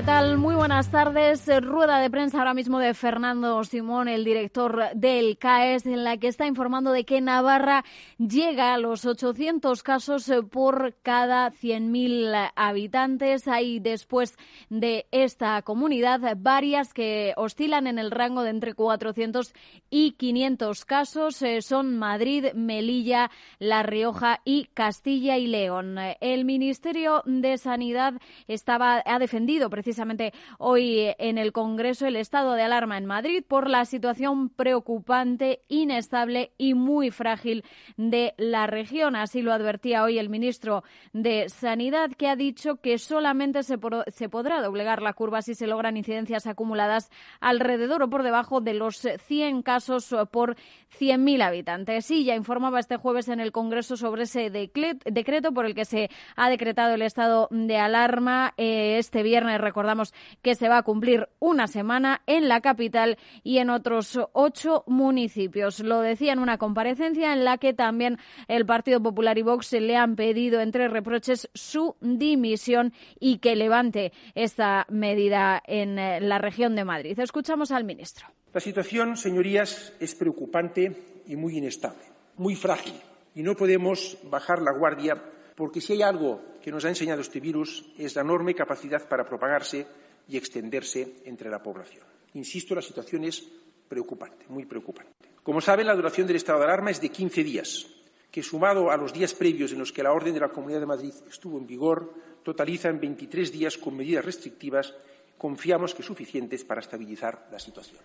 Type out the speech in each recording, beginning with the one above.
¿Qué tal? Muy buenas tardes. Rueda de prensa ahora mismo de Fernando Simón, el director del CAES, en la que está informando de que Navarra llega a los 800 casos por cada 100.000 habitantes. Hay después de esta comunidad varias que oscilan en el rango de entre 400 y 500 casos. Eh, son Madrid, Melilla, La Rioja y Castilla y León. El Ministerio de Sanidad estaba, ha defendido precisamente hoy en el Congreso el estado de alarma en Madrid por la situación preocupante, inestable y muy frágil de la región. Así lo advertía hoy el ministro de Sanidad, que ha dicho que solamente se, se podrá doblegar la curva si se logran incidencias acumuladas alrededor o por debajo de los 100 casos por 100.000 habitantes. Y ya informaba este jueves en el Congreso sobre ese decreto por el que se ha decretado el estado de alarma eh, este viernes recordamos que se va a cumplir una semana en la capital y en otros ocho municipios. Lo decía en una comparecencia en la que también el Partido Popular y Vox le han pedido entre reproches su dimisión y que levante esta medida en eh, la región de Madrid. Escuchamos al ministro. La situación, señorías, es preocupante y muy inestable, muy frágil. Y no podemos bajar la guardia porque si hay algo que nos ha enseñado este virus es la enorme capacidad para propagarse y extenderse entre la población. Insisto, la situación es preocupante, muy preocupante. Como saben, la duración del estado de alarma es de 15 días, que sumado a los días previos en los que la orden de la Comunidad de Madrid estuvo en vigor, totaliza en 23 días con medidas restrictivas, confiamos que suficientes para estabilizar la situación.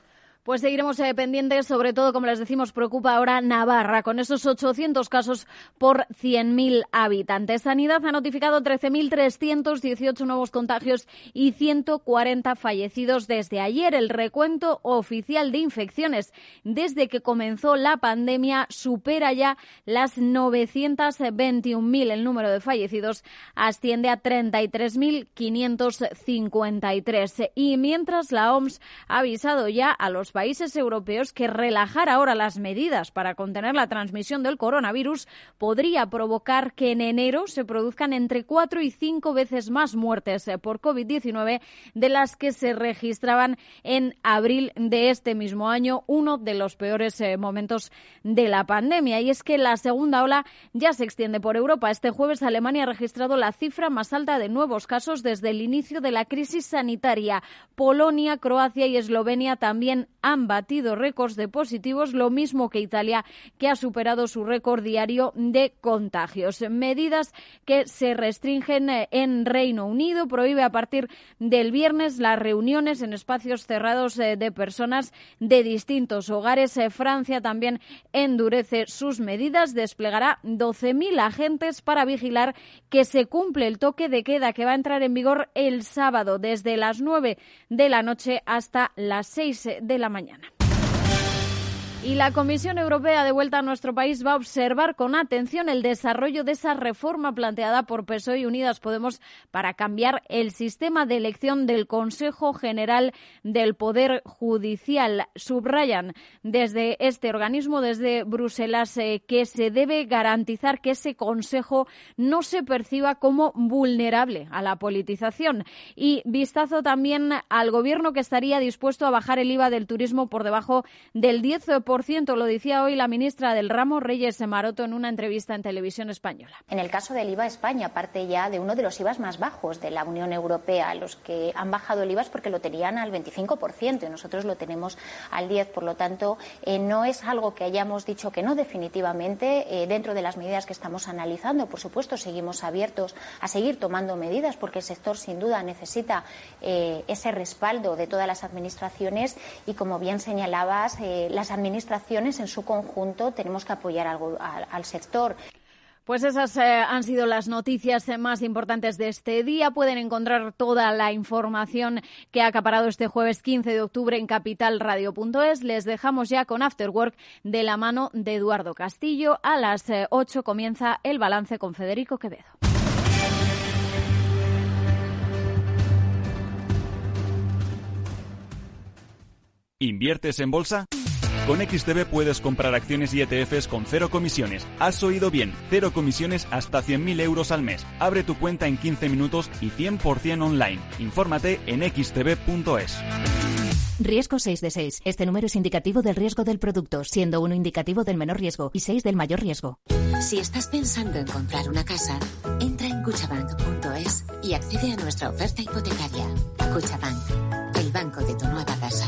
Pues seguiremos eh, pendientes, sobre todo, como les decimos, preocupa ahora Navarra, con esos 800 casos por 100.000 habitantes. Sanidad ha notificado 13.318 nuevos contagios y 140 fallecidos desde ayer. El recuento oficial de infecciones desde que comenzó la pandemia supera ya las 921.000. El número de fallecidos asciende a 33.553. Y mientras la OMS ha avisado ya a los países europeos que relajar ahora las medidas para contener la transmisión del coronavirus podría provocar que en enero se produzcan entre cuatro y cinco veces más muertes eh, por COVID-19 de las que se registraban en abril de este mismo año, uno de los peores eh, momentos de la pandemia. Y es que la segunda ola ya se extiende por Europa. Este jueves Alemania ha registrado la cifra más alta de nuevos casos desde el inicio de la crisis sanitaria. Polonia, Croacia y Eslovenia también han batido récords de positivos, lo mismo que Italia, que ha superado su récord diario de contagios. Medidas que se restringen eh, en Reino Unido, prohíbe a partir del viernes las reuniones en espacios cerrados eh, de personas de distintos hogares. Eh, Francia también endurece sus medidas, desplegará 12.000 agentes para vigilar que se cumple el toque de queda que va a entrar en vigor el sábado desde las 9 de la noche hasta las 6 de la mañana mañana. Y la Comisión Europea de vuelta a nuestro país va a observar con atención el desarrollo de esa reforma planteada por PSOE y Unidas Podemos para cambiar el sistema de elección del Consejo General del Poder Judicial. Subrayan desde este organismo, desde Bruselas, eh, que se debe garantizar que ese Consejo no se perciba como vulnerable a la politización. Y vistazo también al Gobierno que estaría dispuesto a bajar el IVA del turismo por debajo del 10% lo decía hoy la ministra del ramo, Reyes Maroto, en una entrevista en televisión española. En el caso del IVA, España parte ya de uno de los IVAs más bajos de la Unión Europea. Los que han bajado el IVA es porque lo tenían al 25% y nosotros lo tenemos al 10%. Por lo tanto, eh, no es algo que hayamos dicho que no definitivamente eh, dentro de las medidas que estamos analizando. Por supuesto, seguimos abiertos a seguir tomando medidas porque el sector sin duda necesita eh, ese respaldo de todas las administraciones y, como bien señalabas, las administraciones administraciones en su conjunto tenemos que apoyar al, sector. Pues esas eh, han sido las noticias más importantes de este día. Pueden encontrar toda la información que ha acaparado este jueves 15 de octubre en capitalradio.es. Les dejamos ya con Afterwork de la mano de Eduardo Castillo. A las 8 eh, comienza el balance con Federico Quevedo. ¿Inviertes en bolsa? Con XTB puedes comprar acciones y ETFs con cero comisiones. Has oído bien, cero comisiones hasta 100.000 euros al mes. Abre tu cuenta en 15 minutos y 100% online. Infórmate en xtb.es. Riesgo 6 de 6. Este número es indicativo del riesgo del producto, siendo uno indicativo del menor riesgo y 6 del mayor riesgo. Si estás pensando en comprar una casa, entra en cuchabank.es y accede a nuestra oferta hipotecaria. Cuchabank, el banco de tu nueva casa.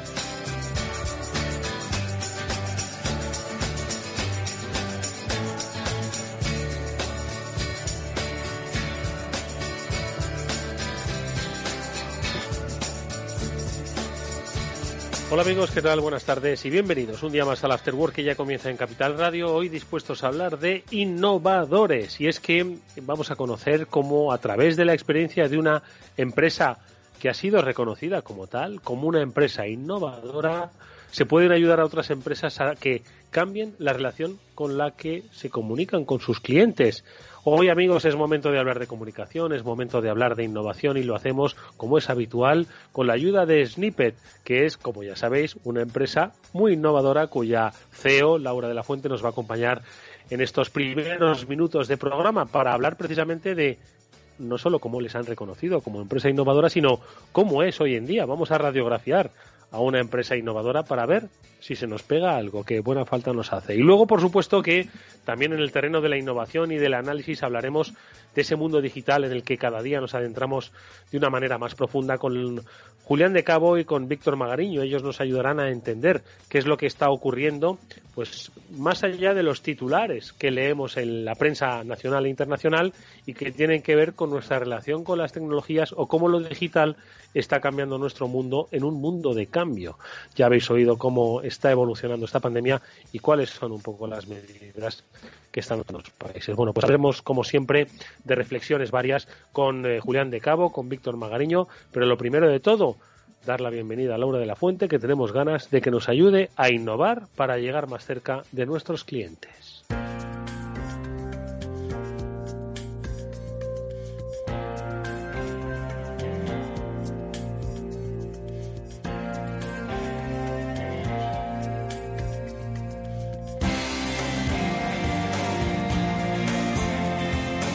Hola amigos, ¿qué tal? Buenas tardes y bienvenidos un día más al After Work que ya comienza en Capital Radio. Hoy dispuestos a hablar de innovadores. Y es que vamos a conocer cómo a través de la experiencia de una empresa que ha sido reconocida como tal, como una empresa innovadora, se pueden ayudar a otras empresas a que cambien la relación con la que se comunican con sus clientes. Hoy, amigos, es momento de hablar de comunicación, es momento de hablar de innovación y lo hacemos, como es habitual, con la ayuda de Snippet, que es, como ya sabéis, una empresa muy innovadora cuya CEO, Laura de la Fuente, nos va a acompañar en estos primeros minutos de programa para hablar precisamente de no solo cómo les han reconocido como empresa innovadora, sino cómo es hoy en día. Vamos a radiografiar a una empresa innovadora para ver si se nos pega algo que buena falta nos hace. Y luego, por supuesto, que también en el terreno de la innovación y del análisis hablaremos de ese mundo digital en el que cada día nos adentramos de una manera más profunda con Julián de Cabo y con Víctor Magariño. Ellos nos ayudarán a entender qué es lo que está ocurriendo, pues más allá de los titulares que leemos en la prensa nacional e internacional y que tienen que ver con nuestra relación con las tecnologías o cómo lo digital está cambiando nuestro mundo en un mundo de cambio. Ya habéis oído cómo está evolucionando esta pandemia y cuáles son un poco las medidas que están en otros países. Bueno, pues hablaremos, como siempre, de reflexiones varias con eh, Julián de Cabo, con Víctor Magariño, pero lo primero de todo, dar la bienvenida a Laura de la Fuente, que tenemos ganas de que nos ayude a innovar para llegar más cerca de nuestros clientes.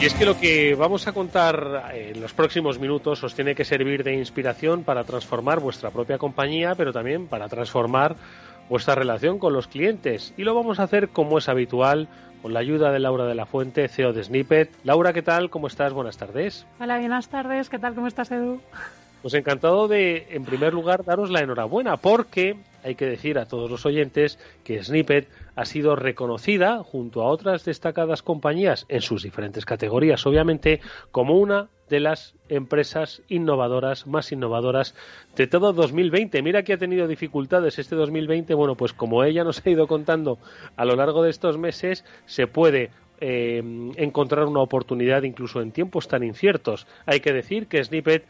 Es que lo que vamos a contar en los próximos minutos os tiene que servir de inspiración para transformar vuestra propia compañía, pero también para transformar vuestra relación con los clientes. Y lo vamos a hacer como es habitual, con la ayuda de Laura de la Fuente, CEO de Snippet. Laura, ¿qué tal? ¿Cómo estás? Buenas tardes. Hola, buenas tardes. ¿Qué tal? ¿Cómo estás, Edu? Pues encantado de, en primer lugar, daros la enhorabuena, porque hay que decir a todos los oyentes que Snippet ha sido reconocida junto a otras destacadas compañías en sus diferentes categorías, obviamente, como una de las empresas innovadoras, más innovadoras de todo 2020. Mira que ha tenido dificultades este 2020. Bueno, pues como ella nos ha ido contando a lo largo de estos meses, se puede eh, encontrar una oportunidad incluso en tiempos tan inciertos. Hay que decir que Snippet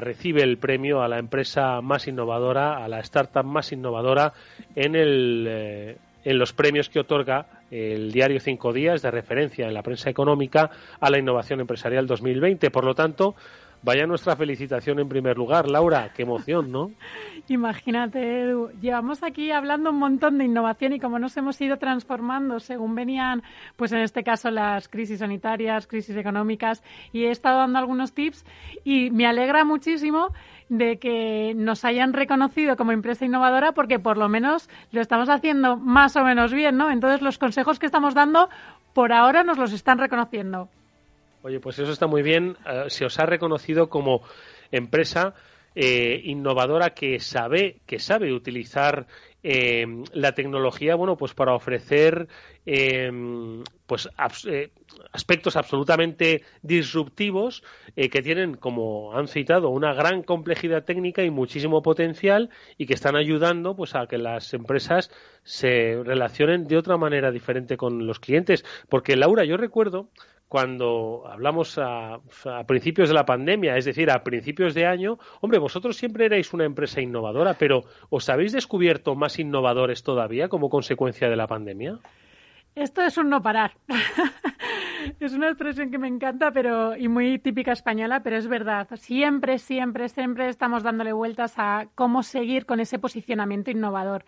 recibe el premio a la empresa más innovadora, a la startup más innovadora en el eh, en los premios que otorga el diario Cinco Días de referencia en la prensa económica a la innovación empresarial 2020. Por lo tanto, vaya nuestra felicitación en primer lugar. Laura, qué emoción, ¿no? Imagínate, Edu, llevamos aquí hablando un montón de innovación y como nos hemos ido transformando según venían, pues en este caso las crisis sanitarias, crisis económicas, y he estado dando algunos tips y me alegra muchísimo de que nos hayan reconocido como empresa innovadora porque por lo menos lo estamos haciendo más o menos bien, ¿no? Entonces los consejos que estamos dando por ahora nos los están reconociendo. Oye, pues eso está muy bien. Eh, se os ha reconocido como empresa eh, innovadora que sabe que sabe utilizar eh, la tecnología, bueno, pues para ofrecer pues aspectos absolutamente disruptivos que tienen, como han citado, una gran complejidad técnica y muchísimo potencial y que están ayudando, pues, a que las empresas se relacionen de otra manera diferente con los clientes. Porque Laura, yo recuerdo cuando hablamos a, principios de la pandemia, es decir, a principios de año, hombre, vosotros siempre erais una empresa innovadora, pero ¿os habéis descubierto más innovadores todavía como consecuencia de la pandemia? Esto es un no parar. es una expresión que me encanta pero y muy típica española, pero es verdad. Siempre, siempre, siempre estamos dándole vueltas a cómo seguir con ese posicionamiento innovador.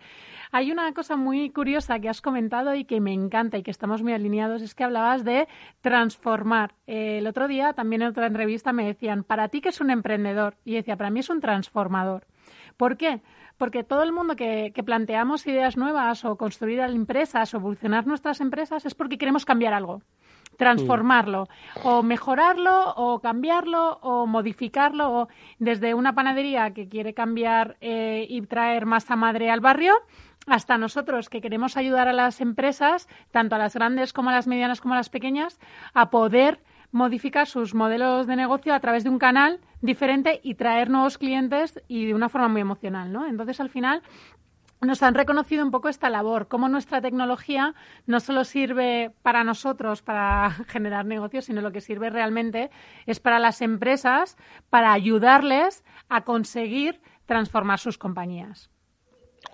Hay una cosa muy curiosa que has comentado y que me encanta y que estamos muy alineados, es que hablabas de transformar. El otro día, también en otra entrevista, me decían, ¿para ti qué es un emprendedor? Y decía, para mí es un transformador. ¿Por qué? Porque todo el mundo que, planteamos ideas nuevas o construir empresas o evolucionar nuestras empresas es porque queremos cambiar algo transformarlo, o mejorarlo, o cambiarlo, o modificarlo, o desde una panadería que quiere cambiar eh, y traer masa madre al barrio, hasta nosotros que queremos ayudar a las empresas, tanto a las grandes como a las medianas como a las pequeñas, a poder modificar sus modelos de negocio a través de un canal diferente y traer nuevos clientes y de una forma muy emocional, ¿no? Entonces, al final, nos han reconocido un poco esta labor, cómo nuestra tecnología no solo sirve para nosotros, para generar negocios, sino lo que sirve realmente es para las empresas, para ayudarles a conseguir transformar sus compañías.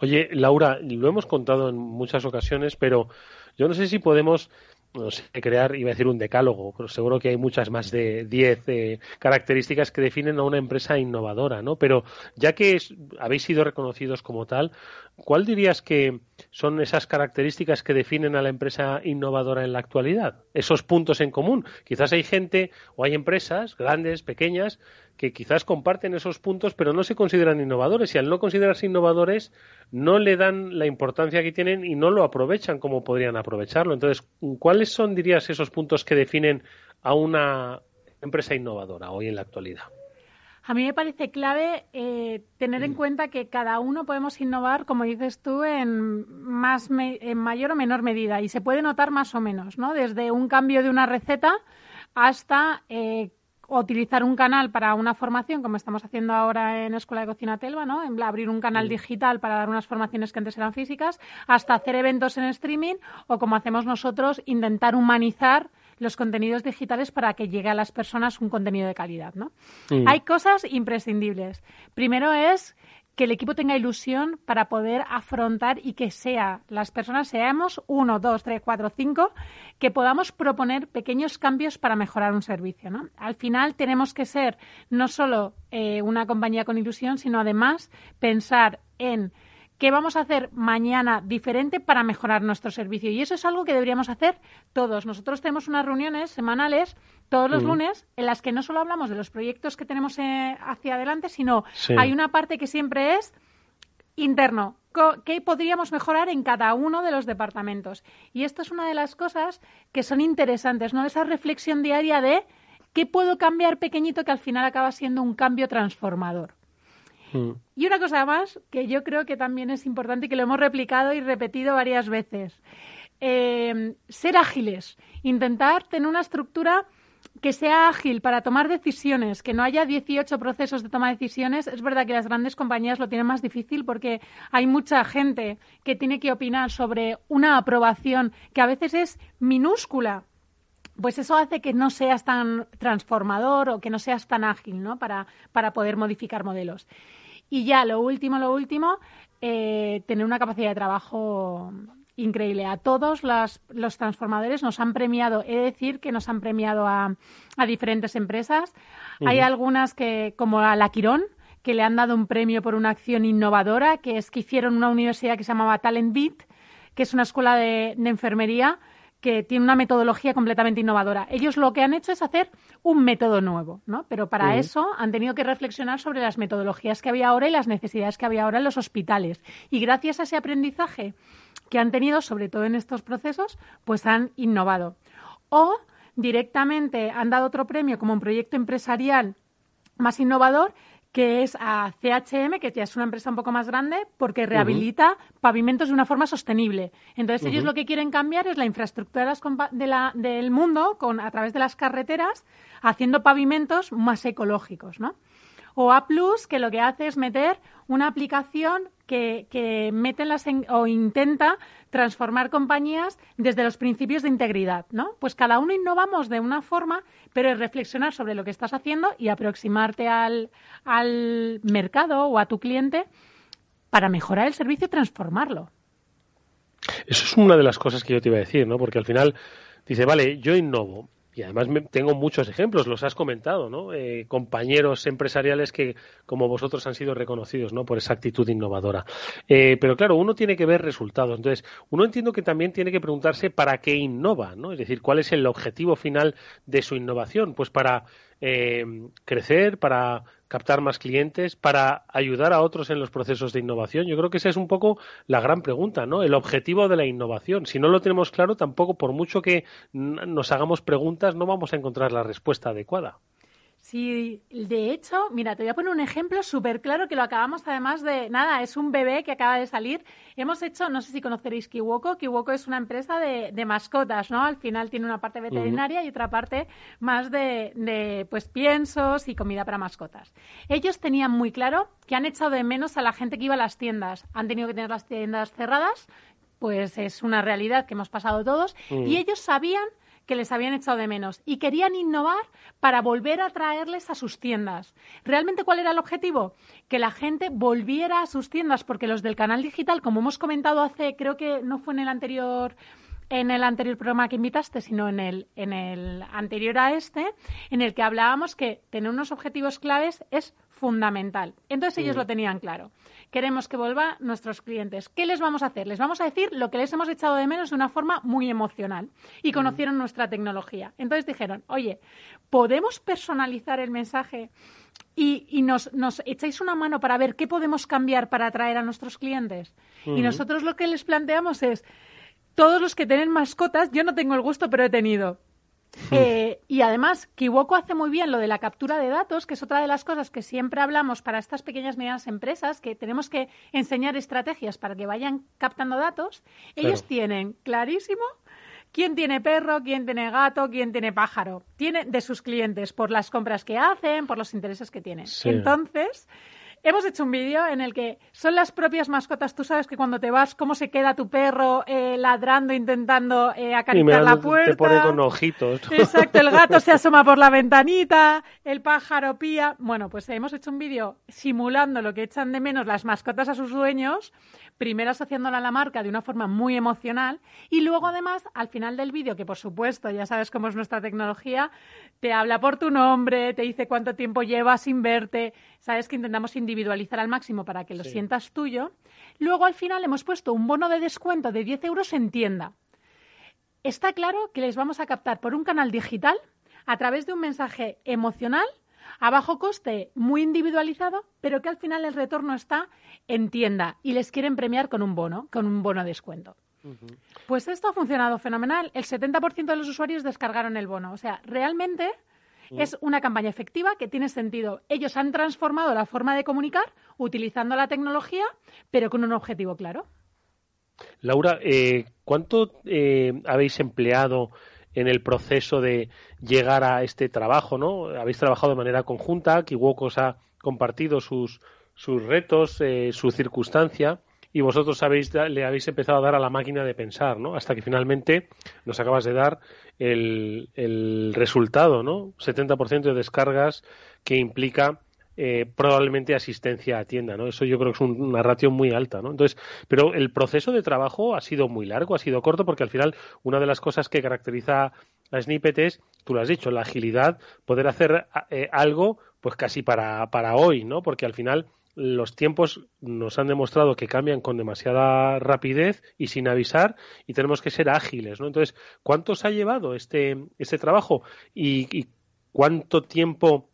Oye, Laura, lo hemos contado en muchas ocasiones, pero yo no sé si podemos no sé, crear, iba a decir un decálogo, pero seguro que hay muchas más de 10 eh, características que definen a una empresa innovadora, ¿no? Pero ya que habéis sido reconocidos como tal, ¿cuál dirías que son esas características que definen a la empresa innovadora en la actualidad? Esos puntos en común. Quizás hay gente o hay empresas, grandes, pequeñas, que quizás comparten esos puntos, pero no se consideran innovadores y al no considerarse innovadores no le dan la importancia que tienen y no lo aprovechan como podrían aprovecharlo. Entonces, ¿cuáles son, dirías, esos puntos que definen a una empresa innovadora hoy en la actualidad? A mí me parece clave eh, tener en mm. cuenta que cada uno podemos innovar, como dices tú, en, más en mayor o menor medida y se puede notar más o menos, ¿no? Desde un cambio de una receta hasta eh, utilizar un canal para una formación, como estamos haciendo ahora en Escuela de Cocina Telva, ¿no? En abrir un canal digital para dar unas formaciones que antes eran físicas, hasta hacer eventos en streaming o como hacemos nosotros, intentar humanizar los contenidos digitales para que llegue a las personas un contenido de calidad, ¿no? Hay cosas imprescindibles. Primero es que el equipo tenga ilusión para poder afrontar y que sea, las personas seamos uno, dos, tres, cuatro, cinco, que podamos proponer pequeños cambios para mejorar un servicio. ¿no? Al final tenemos que ser no solo eh, una compañía con ilusión, sino además pensar en ¿Qué vamos a hacer mañana diferente para mejorar nuestro servicio? Y eso es algo que deberíamos hacer todos. Nosotros tenemos unas reuniones semanales todos los lunes en las que no solo hablamos de los proyectos que tenemos eh, hacia adelante, sino hay una parte que siempre es interno. ¿Qué podríamos mejorar en cada uno de los departamentos? Y esto es una de las cosas que son interesantes, ¿no? Esa reflexión diaria de qué puedo cambiar pequeñito que al final acaba siendo un cambio transformador. Mm. Y una cosa más que yo creo que también es importante y que lo hemos replicado y repetido varias veces. Eh, ser ágiles, intentar tener una estructura que sea ágil para tomar decisiones, que no haya 18 procesos de toma de decisiones. Es verdad que las grandes compañías lo tienen más difícil porque hay mucha gente que tiene que opinar sobre una aprobación que a veces es minúscula. Pues eso hace que no seas tan transformador o que no seas tan ágil ¿no? para, para poder modificar modelos. Y ya, lo último, lo último, eh, tener una capacidad de trabajo increíble. A todos los transformadores nos han premiado, he de decir que nos han premiado a, diferentes empresas. Hay algunas que, como a La Quirón, que le han dado un premio por una acción innovadora, que es que hicieron una universidad que se llamaba Talent Beat, que es una escuela de enfermería que tiene una metodología completamente innovadora. Ellos lo que han hecho es hacer un método nuevo, ¿no? Pero para eso han tenido que reflexionar sobre las metodologías que había ahora y las necesidades que había ahora en los hospitales. Y gracias a ese aprendizaje que han tenido, sobre todo en estos procesos, pues han innovado. O directamente han dado otro premio como un proyecto empresarial más innovador que es a CHM, que ya es una empresa un poco más grande, porque rehabilita pavimentos de una forma sostenible. Entonces, ellos lo que quieren cambiar es la infraestructura de la, del mundo con, a través de las carreteras, haciendo pavimentos más ecológicos, ¿no? O A+, que lo que hace es meter una aplicación que, que meten las o intenta transformar compañías desde los principios de integridad, ¿no? Pues cada uno innovamos de una forma, pero es reflexionar sobre lo que estás haciendo y aproximarte al, al mercado o a tu cliente para mejorar el servicio y transformarlo. Eso es una de las cosas que yo te iba a decir, ¿no? Porque al final dice, vale, yo innovo, y además tengo muchos ejemplos, los has comentado, ¿no? Eh, compañeros empresariales que, como vosotros, han sido reconocidos, ¿no? Por esa actitud innovadora. Eh, pero claro, uno tiene que ver resultados. Entonces, uno entiendo que también tiene que preguntarse para qué innova, ¿no? Es decir, cuál es el objetivo final de su innovación. Pues para eh, crecer, para captar más clientes, para ayudar a otros en los procesos de innovación? Yo creo que esa es un poco la gran pregunta, ¿no? El objetivo de la innovación. Si no lo tenemos claro, tampoco, por mucho que nos hagamos preguntas, no vamos a encontrar la respuesta adecuada. Sí, de hecho, mira, te voy a poner un ejemplo súper claro que lo acabamos además de, nada, es un bebé que acaba de salir. Hemos hecho, no sé si conoceréis Kiwoko, Kiwoko es una empresa de, de mascotas, ¿no? Al final tiene una parte veterinaria y otra parte más de, de, pues, piensos y comida para mascotas. Ellos tenían muy claro que han echado de menos a la gente que iba a las tiendas. Han tenido que tener las tiendas cerradas, pues es una realidad que hemos pasado todos, y ellos sabían que les habían echado de menos y querían innovar para volver a traerles a sus tiendas. ¿Realmente cuál era el objetivo? Que la gente volviera a sus tiendas, porque los del canal digital, como hemos comentado hace, creo que no fue en el anterior en el anterior programa que invitaste, sino en el, en el anterior a este, en el que hablábamos que tener unos objetivos claves es fundamental. Entonces ellos lo tenían claro. Queremos que vuelvan nuestros clientes. ¿Qué les vamos a hacer? Les vamos a decir lo que les hemos echado de menos de una forma muy emocional. Y conocieron nuestra tecnología. Entonces dijeron, oye, ¿podemos personalizar el mensaje? Y, nos, nos, echáis una mano para ver qué podemos cambiar para atraer a nuestros clientes. Y nosotros lo que les planteamos es, todos los que tienen mascotas, yo no tengo el gusto, pero he tenido. Eh, y además, Kiwoko hace muy bien lo de la captura de datos, que es otra de las cosas que siempre hablamos para estas pequeñas y medianas empresas, que tenemos que enseñar estrategias para que vayan captando datos. Ellos tienen clarísimo quién tiene perro, quién tiene gato, quién tiene pájaro. Tiene de sus clientes por las compras que hacen, por los intereses que tienen. Entonces, Hemos hecho un vídeo en el que son las propias mascotas. Tú sabes que cuando te vas, cómo se queda tu perro eh, ladrando, intentando eh, acariciar la puerta. Te pone con ojitos. Exacto, el gato se asoma por la ventanita, el pájaro pía. Bueno, pues hemos hecho un vídeo simulando lo que echan de menos las mascotas a sus dueños, primero asociándola a la marca de una forma muy emocional y luego además al final del vídeo, que por supuesto ya sabes cómo es nuestra tecnología, te habla por tu nombre, te dice cuánto tiempo llevas sin verte, sabes que intentamos individualizar al máximo para que lo sientas tuyo. Luego al final hemos puesto un bono de descuento de 10 euros en tienda. Está claro que les vamos a captar por un canal digital a través de un mensaje emocional a bajo coste, muy individualizado, pero que al final el retorno está en tienda y les quieren premiar con un bono, con un bono de descuento. Pues esto ha funcionado fenomenal. El 70% de los usuarios descargaron el bono. O sea, realmente es una campaña efectiva que tiene sentido. Ellos han transformado la forma de comunicar utilizando la tecnología, pero con un objetivo claro. Laura, eh, ¿cuánto eh, habéis empleado en el proceso de llegar a este trabajo, ¿no? Habéis trabajado de manera conjunta, Kiwokos ha compartido sus, sus retos, eh, su circunstancia, y vosotros habéis, le habéis empezado a dar a la máquina de pensar, ¿no? Hasta que finalmente nos acabas de dar el, el resultado, ¿no? 70% de descargas que implica eh, probablemente asistencia a tienda, ¿no? Eso yo creo que es una ratio muy alta, ¿no? Entonces, pero el proceso de trabajo ha sido muy largo, ha sido corto, porque al final una de las cosas que caracteriza a Snippet es, tú lo has dicho, la agilidad, poder hacer eh, algo, pues casi para, para hoy, ¿no? Porque al final los tiempos nos han demostrado que cambian con demasiada rapidez y sin avisar y tenemos que ser ágiles, ¿no? Entonces, ¿cuánto os ha llevado este, este trabajo y, y cuánto tiempo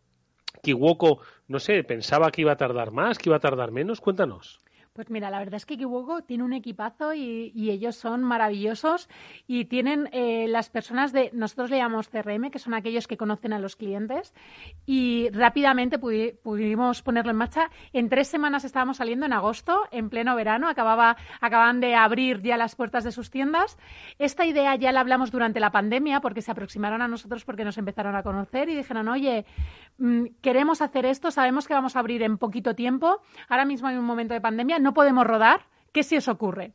Kiwoko, no sé, pensaba que iba a tardar más, que iba a tardar menos. Cuéntanos. Pues mira, la verdad es que Kiwoko tiene un equipazo y, ellos son maravillosos y tienen eh, las personas de, nosotros le llamamos CRM, que son aquellos que conocen a los clientes y rápidamente pudimos ponerlo en marcha. En tres semanas estábamos saliendo en agosto, en pleno verano, acababa, acababan de abrir ya las puertas de sus tiendas. Esta idea ya la hablamos durante la pandemia porque se aproximaron a nosotros porque nos empezaron a conocer y dijeron, oye, mm, queremos hacer esto, sabemos que vamos a abrir en poquito tiempo, ahora mismo hay un momento de pandemia, no podemos rodar, ¿qué se os ocurre?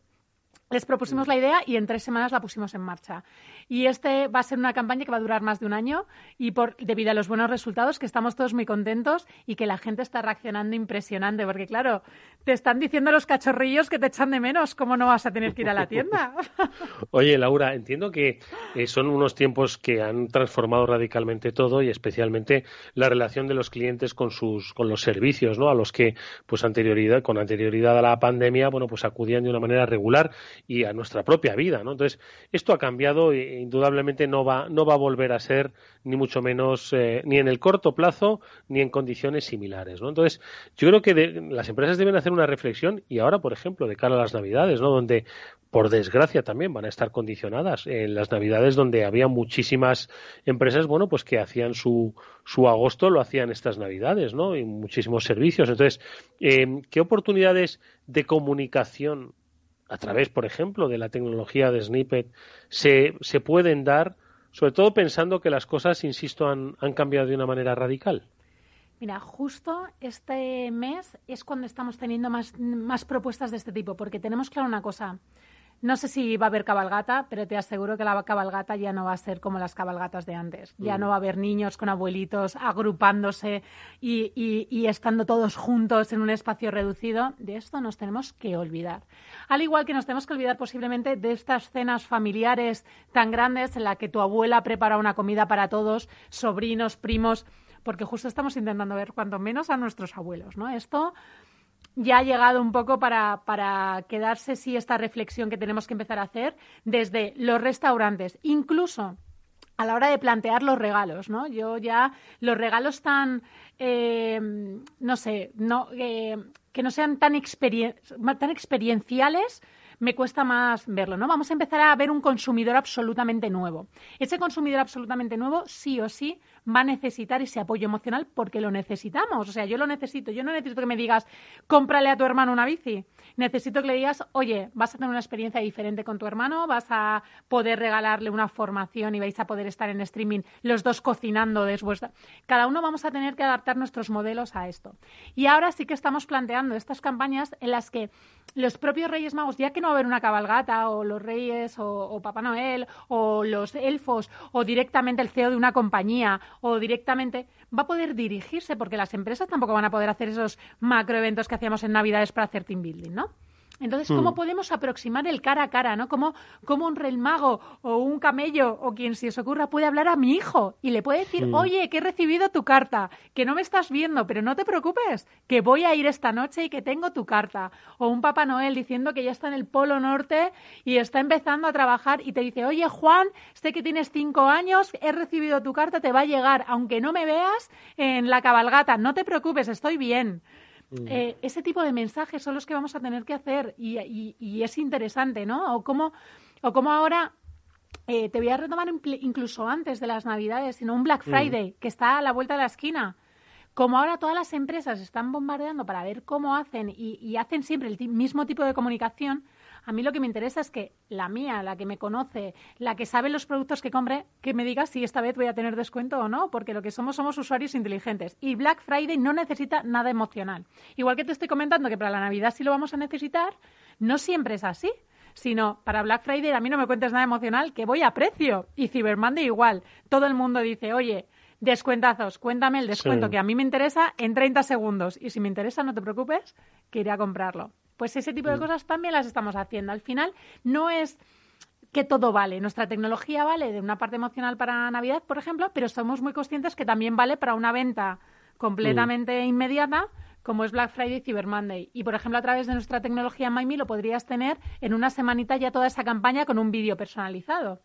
Les propusimos la idea y en tres semanas la pusimos en marcha. Y este va a ser una campaña que va a durar más de un año y por, debido a los buenos resultados, que estamos todos muy contentos y que la gente está reaccionando impresionante, porque claro, te están diciendo los cachorrillos que te echan de menos, ¿cómo no vas a tener que ir a la tienda? Oye, Laura, entiendo que eh, son unos tiempos que han transformado radicalmente todo y especialmente la relación de los clientes con sus con los servicios, ¿no? A los que pues anterioridad con anterioridad a la pandemia, bueno, pues acudían de una manera regular y a nuestra propia vida, ¿no? Entonces, esto ha cambiado e indudablemente no va, no va a volver a ser ni mucho menos eh, ni en el corto plazo ni en condiciones similares, ¿no? Entonces, yo creo que las empresas deben hacer una reflexión y ahora, por ejemplo, de cara a las Navidades, ¿no? Donde por desgracia también van a estar condicionadas en las navidades donde había muchísimas empresas bueno pues que hacían su, su agosto lo hacían estas navidades no y muchísimos servicios entonces eh, qué oportunidades de comunicación a través, por ejemplo, de la tecnología de Snippet, se, se pueden dar, sobre todo pensando que las cosas, insisto, han, cambiado de una manera radical. Mira, justo este mes es cuando estamos teniendo más propuestas de este tipo, porque tenemos claro una cosa. No sé si va a haber cabalgata, pero te aseguro que la cabalgata ya no va a ser como las cabalgatas de antes. Ya no va a haber niños con abuelitos agrupándose y, estando todos juntos en un espacio reducido. De esto nos tenemos que olvidar. Al igual que nos tenemos que olvidar posiblemente de estas cenas familiares tan grandes en la que tu abuela prepara una comida para todos, sobrinos, primos, porque justo estamos intentando ver cuanto menos a nuestros abuelos, ¿no? Esto ya ha llegado un poco para, para quedarse, sí, esta reflexión que tenemos que empezar a hacer desde los restaurantes, incluso a la hora de plantear los regalos, ¿no? Yo ya los regalos tan, eh, no sé, no, eh, que no sean tan, tan experienciales, me cuesta más verlo, ¿no? Vamos a empezar a ver un consumidor absolutamente nuevo. Ese consumidor absolutamente nuevo, sí o sí, va a necesitar ese apoyo emocional porque lo necesitamos. O sea, yo lo necesito. Yo no necesito que me digas, cómprale a tu hermano una bici. Necesito que le digas, oye, vas a tener una experiencia diferente con tu hermano, vas a poder regalarle una formación y vais a poder estar en streaming los dos cocinando después. Cada uno vamos a tener que adaptar nuestros modelos a esto. Y ahora sí que estamos planteando estas campañas en las que los propios Reyes Magos, ya que no haber una cabalgata, o los Reyes, o, o Papá Noel, o los elfos, o directamente el CEO de una compañía, o directamente va a poder dirigirse, porque las empresas tampoco van a poder hacer esos macroeventos que hacíamos en Navidades para hacer team building, ¿no? Entonces, ¿cómo hmm. podemos aproximar el cara a cara, no? ¿Cómo, un rey mago o un camello o quien se os ocurra puede hablar a mi hijo y le puede decir, oye, que he recibido tu carta, que no me estás viendo, pero no te preocupes, que voy a ir esta noche y que tengo tu carta. O un Papá Noel diciendo que ya está en el Polo Norte y está empezando a trabajar y te dice, oye, Juan, sé que tienes cinco años, he recibido tu carta, te va a llegar, aunque no me veas en la cabalgata, no te preocupes, estoy bien. Mm. Eh, ese tipo de mensajes son los que vamos a tener que hacer y, es interesante, ¿no? O cómo, o cómo ahora eh, te voy a retomar incluso antes de las Navidades, sino un Black mm. Friday que está a la vuelta de la esquina. Como ahora todas las empresas están bombardeando para ver cómo hacen y hacen siempre el mismo tipo de comunicación, a mí lo que me interesa es que la mía, la que me conoce, la que sabe los productos que compre, que me diga si esta vez voy a tener descuento o no, porque lo que somos somos usuarios inteligentes. Y Black Friday no necesita nada emocional. Igual que te estoy comentando que para la Navidad sí lo vamos a necesitar, no siempre es así sino para Black Friday a mí no me cuentes nada emocional, que voy a precio. Y Cyber Monday igual. Todo el mundo dice, oye, descuentazos, cuéntame el descuento que a mí me interesa en 30 segundos. Y si me interesa, no te preocupes, que iré a comprarlo. Pues ese tipo de mm. cosas también las estamos haciendo. Al final no es que todo vale. Nuestra tecnología vale de una parte emocional para Navidad, por ejemplo, pero somos muy conscientes que también vale para una venta completamente mm. inmediata como es Black Friday y Cyber Monday. Y, por ejemplo, a través de nuestra tecnología MyMe lo podrías tener en una semanita ya toda esa campaña con un vídeo personalizado.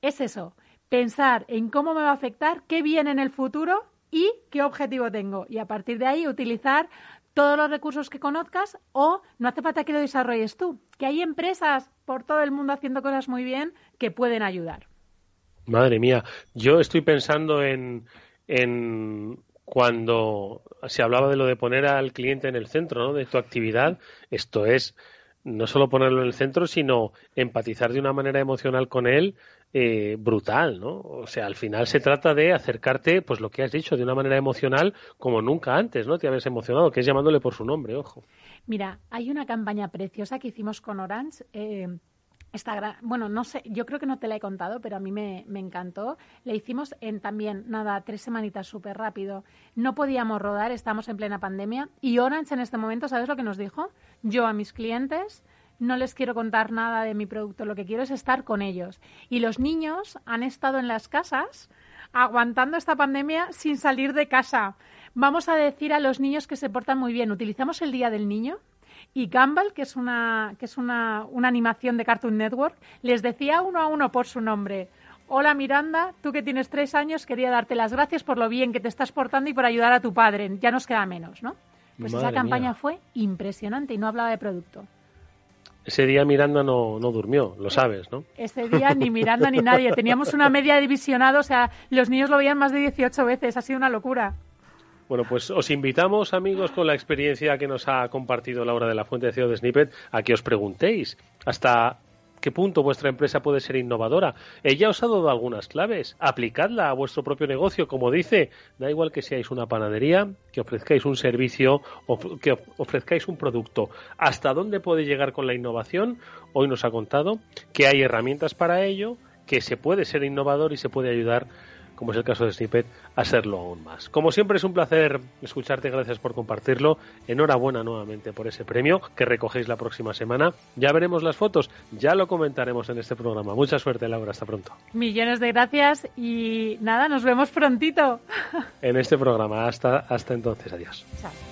Es eso, pensar en cómo me va a afectar, qué viene en el futuro y qué objetivo tengo. Y a partir de ahí utilizar todos los recursos que conozcas o no hace falta que lo desarrolles tú, que hay empresas por todo el mundo haciendo cosas muy bien que pueden ayudar. Madre mía, yo estoy pensando en, en cuando se hablaba de lo de poner al cliente en el centro ¿no? de tu actividad, esto es no solo ponerlo en el centro, sino empatizar de una manera emocional con él eh, brutal, ¿no? O sea, al final se trata de acercarte, pues lo que has dicho, de una manera emocional como nunca antes, ¿no? Te habías emocionado, que es llamándole por su nombre, ojo. Mira, hay una campaña preciosa que hicimos con Orange. Eh, bueno, no sé, yo creo que no te la he contado, pero a mí me, me encantó. Le hicimos en también, nada, tres semanitas súper rápido. No podíamos rodar, estamos en plena pandemia. Y Orange en este momento, ¿sabes lo que nos dijo? Yo a mis clientes no les quiero contar nada de mi producto, lo que quiero es estar con ellos. Y los niños han estado en las casas aguantando esta pandemia sin salir de casa. Vamos a decir a los niños que se portan muy bien. Utilizamos el Día del Niño y Gumball, que es una, que es una, una animación de Cartoon Network, les decía uno a uno por su nombre. Hola Miranda, tú que tienes tres años, quería darte las gracias por lo bien que te estás portando y por ayudar a tu padre. Ya nos queda menos, ¿no? Pues esa campaña fue impresionante y no hablaba de producto. Ese día Miranda no, no durmió, lo sabes, ¿no? Ese día ni Miranda ni nadie. Teníamos una media de visionado, o sea, los niños lo veían más de 18 veces. Ha sido una locura. Bueno, pues os invitamos, amigos, con la experiencia que nos ha compartido Laura de la Fuente de CEO de Snippet, a que os preguntéis hasta qué punto vuestra empresa puede ser innovadora. Ella os ha dado algunas claves. Aplicadla a vuestro propio negocio, como dice. Da igual que seáis una panadería, que ofrezcáis un servicio o que ofrezcáis un producto. ¿Hasta dónde puede llegar con la innovación? Hoy nos ha contado que hay herramientas para ello, que se puede ser innovador y se puede ayudar como es el caso de Snippet, a serlo aún más. Como siempre es un placer escucharte, gracias por compartirlo. Enhorabuena nuevamente por ese premio que recogéis la próxima semana. Ya veremos las fotos, ya lo comentaremos en este programa. Mucha suerte, Laura, hasta pronto. Millones de gracias y nada, nos vemos prontito. En este programa, hasta, hasta entonces, adiós. Chao.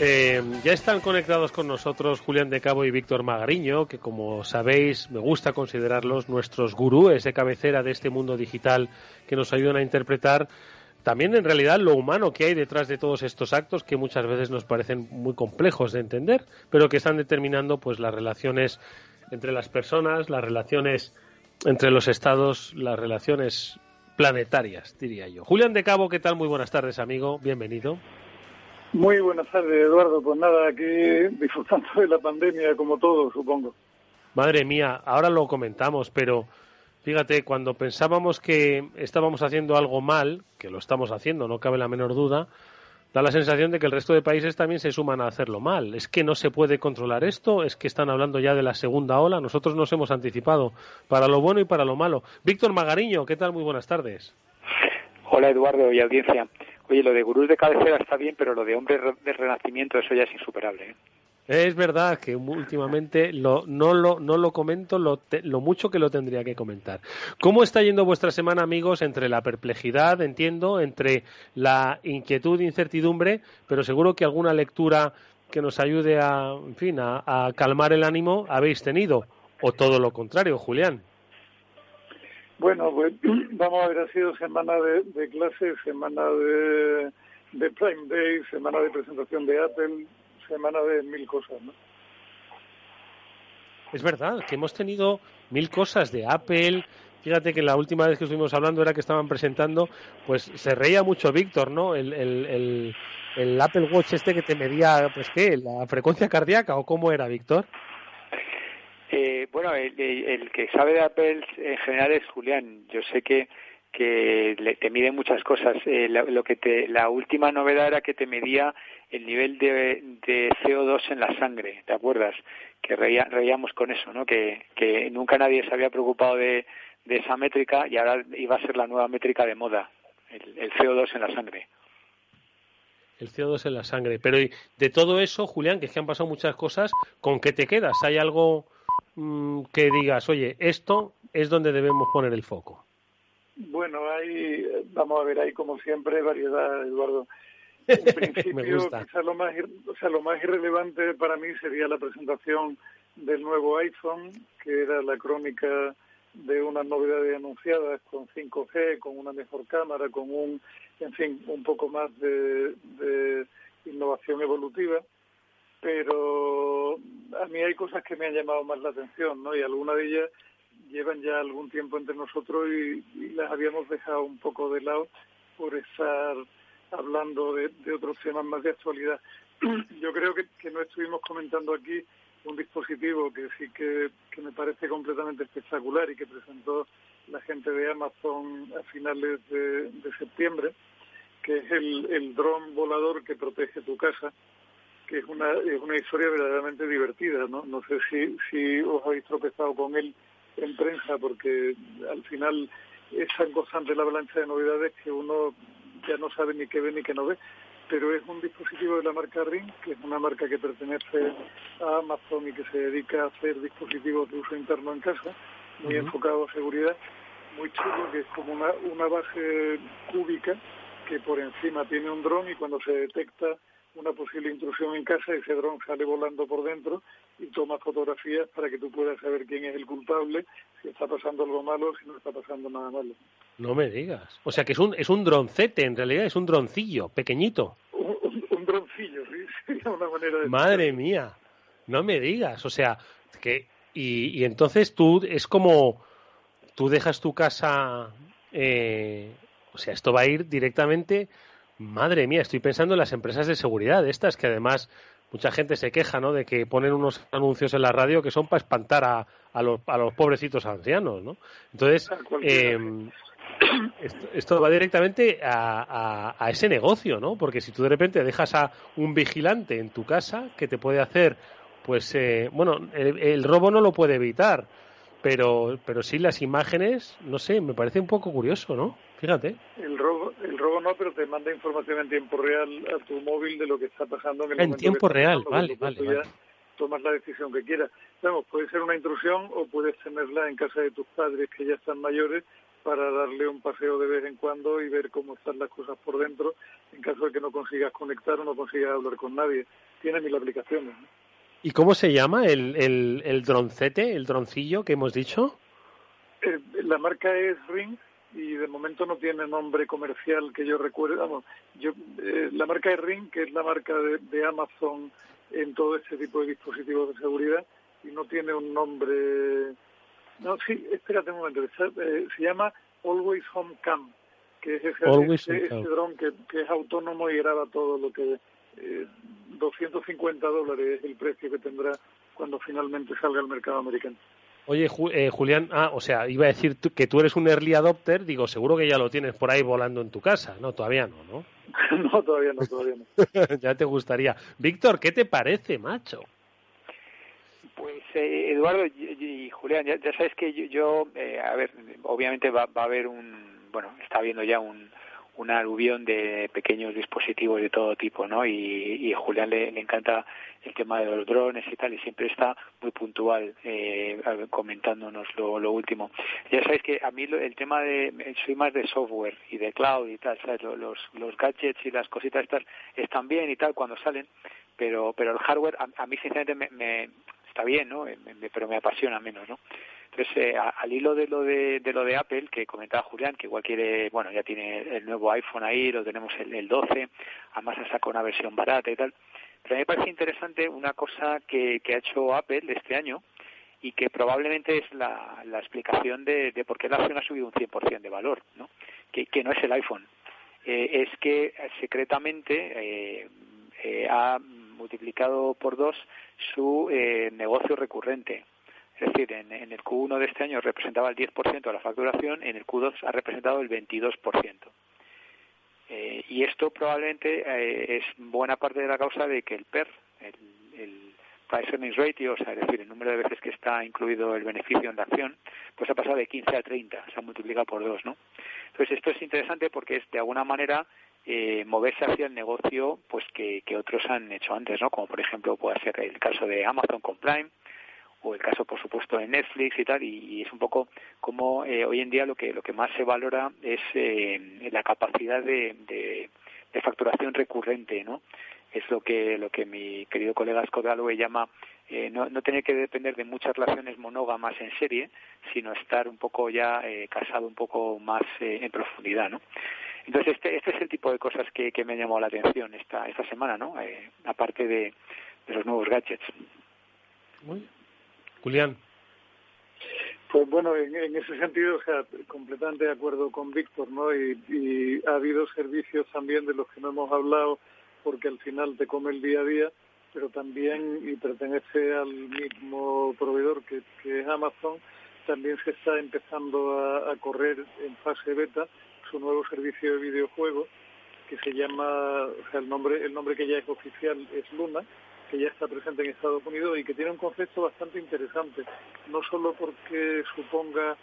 Eh, ya están conectados con nosotros Julián de Cabo y Víctor Magariño, que como sabéis me gusta considerarlos nuestros gurúes de cabecera de este mundo digital que nos ayudan a interpretar también en realidad lo humano que hay detrás de todos estos actos que muchas veces nos parecen muy complejos de entender, pero que están determinando pues las relaciones entre las personas, las relaciones entre los estados, las relaciones planetarias, diría yo. Julián de Cabo, ¿qué tal? Muy buenas tardes, amigo. Bienvenido. Muy buenas tardes, Eduardo. Pues nada, aquí disfrutando de la pandemia como todos, supongo. Madre mía, ahora lo comentamos, pero fíjate, cuando pensábamos que estábamos haciendo algo mal, que lo estamos haciendo, no cabe la menor duda, da la sensación de que el resto de países también se suman a hacerlo mal. Es que no se puede controlar esto, es que están hablando ya de la segunda ola, nosotros nos hemos anticipado para lo bueno y para lo malo. Víctor Magariño, ¿qué tal? Muy buenas tardes. Hola Eduardo y audiencia. Oye, lo de gurús de cabecera está bien, pero lo de hombres de renacimiento, eso ya es insuperable. ¿eh? Es verdad que últimamente no, lo, no lo comento lo, lo, mucho que lo tendría que comentar. ¿Cómo está yendo vuestra semana, amigos, entre la perplejidad, entiendo, entre la inquietud incertidumbre, pero seguro que alguna lectura que nos ayude a, en fin, a calmar el ánimo habéis tenido? ¿O todo lo contrario, Julián? Bueno, pues vamos a ver, ha sido semana de, de clases, semana de, de Prime Day, semana de presentación de Apple, semana de mil cosas, ¿no? Es verdad que hemos tenido mil cosas de Apple. Fíjate que la última vez que estuvimos hablando era que estaban presentando, pues se reía mucho Víctor, ¿no? El, Apple Watch este que te medía, pues qué, la frecuencia cardíaca o cómo era, Víctor. Eh, bueno, el, que sabe de Apple en general es Julián. Yo sé que que le, te mide muchas cosas. Eh, lo que te, la última novedad era que te medía el nivel de, de CO2 en la sangre, ¿te acuerdas? Que reía, reíamos con eso, ¿no? Que, nunca nadie se había preocupado de, de esa métrica y ahora iba a ser la nueva métrica de moda, el, el CO2 en la sangre el CO2 en la sangre. Pero de todo eso, Julián, que es que han pasado muchas cosas, ¿con qué te quedas? ¿Hay algo mm, que digas, oye, esto es donde debemos poner el foco? Bueno, hay, vamos a ver, hay como siempre variedad, Eduardo. En principio, quizá lo más, o sea, lo más irrelevante para mí sería la presentación del nuevo iPhone, que era la crónica de unas novedades anunciadas con 5G, con una mejor cámara, con un, en fin, un poco más de, de innovación evolutiva. Pero a mí hay cosas que me han llamado más la atención, ¿no? Y alguna de ellas llevan ya algún tiempo entre nosotros y, las habíamos dejado un poco de lado por estar hablando de, otros temas más de actualidad. Yo creo que, no estuvimos comentando aquí un dispositivo que sí que, me parece completamente espectacular y que presentó la gente de Amazon a finales de, septiembre, que es el, el dron volador que protege tu casa, que es una, es una historia verdaderamente divertida. No, no sé si, si os habéis tropezado con él en prensa porque al final es tan constante la avalancha de novedades que uno ya no sabe ni qué ve ni qué no ve. Pero es un dispositivo de la marca Ring, que es una marca que pertenece a Amazon y que se dedica a hacer dispositivos de uso interno en casa, muy enfocado a seguridad, muy chulo, que es como una, una base cúbica que por encima tiene un dron y cuando se detecta una posible intrusión en casa, ese dron sale volando por dentro y toma fotografías para que tú puedas saber quién es el culpable, si está pasando algo malo, si no está pasando nada malo. No me digas. O sea que es un, es un droncete, en realidad es un droncillo, pequeñito. Un, droncillo, sí, sería una manera de... Madre mía, no me digas. O sea, que... Y, y entonces tú es como... Tú dejas tu casa... Eh, o sea, esto va a ir directamente Madre mía, estoy pensando en las empresas de seguridad, estas que además mucha gente se queja, ¿no? De que ponen unos anuncios en la radio que son para espantar a, a, los, a los pobrecitos ancianos, ¿no? Entonces, eh, esto, va directamente a, a, ese negocio, ¿no? Porque si tú de repente dejas a un vigilante en tu casa que te puede hacer, pues, eh, bueno, el, robo no lo puede evitar, pero, pero sí las imágenes, no sé, me parece un poco curioso, ¿no? Fíjate. El robo, el robo no, pero te manda información en tiempo real a tu móvil de lo que está pasando en el En tiempo real, vale, vale, vale. Tomas la decisión que quieras. Vamos, puede ser una intrusión o puedes tenerla en casa de tus padres que ya están mayores para darle un paseo de vez en cuando y ver cómo están las cosas por dentro en caso de que no consigas conectar o no consigas hablar con nadie. Tiene mil aplicaciones. ¿Y cómo se llama el, el, el droncete, el droncillo que hemos dicho? Eh, la marca es Ring y de momento no tiene nombre comercial que yo recuerde. Vamos, yo, eh, la marca de Ring, que es la marca de, Amazon en todo este tipo de dispositivos de seguridad, y no tiene un nombre. No, sí, espérate un momento. Eh, se llama Always Home Cam, que es ese, dron que, es autónomo y graba todo lo que. Eh, 250 dólares es el precio que tendrá cuando finalmente salga al mercado americano. Oye, eh, Julián, ah, o sea, iba a decir que tú eres un early adopter, digo, seguro que ya lo tienes por ahí volando en tu casa. No, todavía no, ¿no? no, todavía no, todavía no. ya te gustaría. Víctor, ¿qué te parece, macho? Pues eh, Eduardo y, Julián, ya, sabes que yo, eh, a ver, obviamente va, va, a haber un, bueno, está habiendo ya un, una aluvión de pequeños dispositivos de todo tipo, ¿no? Y, a Julián le, encanta el tema de los drones y tal, y siempre está muy puntual eh, comentándonos lo, último. Ya sabéis que a mí el tema de, soy más de software y de cloud y tal, ¿sabes? Los, gadgets y las cositas estas están bien y tal cuando salen, pero, pero el hardware a, mí sinceramente me, me, está bien, ¿no? pero me apasiona menos, ¿no? Entonces, eh, al hilo de lo de, lo de Apple, que comentaba Julián, que igual quiere, bueno, ya tiene el nuevo iPhone ahí, lo tenemos el, el 12, además ha sacado una versión barata y tal. Pero a mí me parece interesante una cosa que, ha hecho Apple este año y que probablemente es la, la explicación de, de por qué el iPhone ha subido un 100% de valor, ¿no? Que, que no es el iPhone. Eh, es que secretamente eh, eh, ha multiplicado por dos su negocio recurrente Es decir, en, el Q1 de este año representaba el 10% de la facturación, en el Q2 ha representado el 22%. Eh, y esto probablemente eh, es buena parte de la causa de que el PER, el, el Price Earnings Ratio, o sea, es decir, el número de veces que está incluido el beneficio en la acción, pues ha pasado de 15 a 30, se ha multiplicado por dos, ¿no? Entonces esto es interesante porque es de alguna manera eh, moverse hacia el negocio pues que, que otros han hecho antes, ¿no? Como por ejemplo puede ser el caso de Amazon con Prime o el caso por supuesto de Netflix y tal y, es un poco como eh, hoy en día lo que lo que más se valora es eh, la capacidad de, de, facturación recurrente, ¿no? es lo que lo que mi querido colega Scott Galloway llama eh, no, no tener que depender de muchas relaciones monógamas en serie, sino estar un poco ya eh, casado un poco más eh, en profundidad, ¿no? Entonces este, este es el tipo de cosas que, que me ha llamado la atención esta esta semana, ¿no? aparte de, de los nuevos gadgets. Muy Julián. Pues bueno, en, en, ese sentido, o sea, completamente de acuerdo con Víctor, ¿no? Y, y ha habido servicios también de los que no hemos hablado porque al final te come el día a día, pero también, y pertenece al mismo proveedor que, es Amazon, también se está empezando a, correr en fase beta su nuevo servicio de videojuegos que se llama, o sea, el nombre, el nombre que ya es oficial es Luna, que ya está presente en Estados Unidos y que tiene un concepto bastante interesante, no solo porque suponga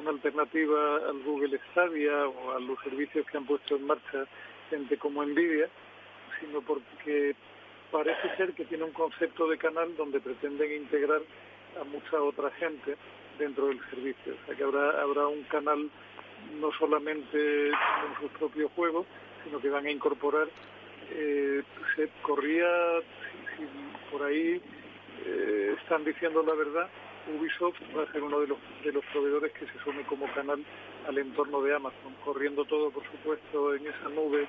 una alternativa al Google Stadia o a los servicios que han puesto en marcha gente como Nvidia, sino porque parece ser que tiene un concepto de canal donde pretenden integrar a mucha otra gente dentro del servicio. O sea que habrá, habrá un canal no solamente con sus propios juegos, sino que van a incorporar, eh, se corría, si, por ahí eh, están diciendo la verdad, Ubisoft va a ser uno de los, de los proveedores que se sume como canal al entorno de Amazon, corriendo todo, por supuesto, en esa nube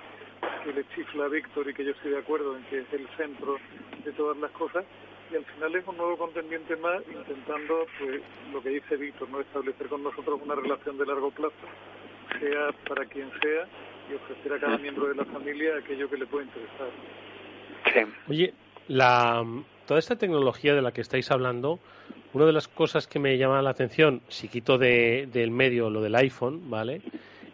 que le chifla a Víctor y que yo estoy de acuerdo en que es el centro de todas las cosas. Y al final es un nuevo contendiente más intentando, pues, lo que dice Víctor, no establecer con nosotros una relación de largo plazo, sea para quien sea, y ofrecer a cada miembro de la familia aquello que le pueda interesar. Oye, la, toda esta tecnología de la que estáis hablando, una de las cosas que me llama la atención, si quito de, del medio lo del iPhone, ¿vale?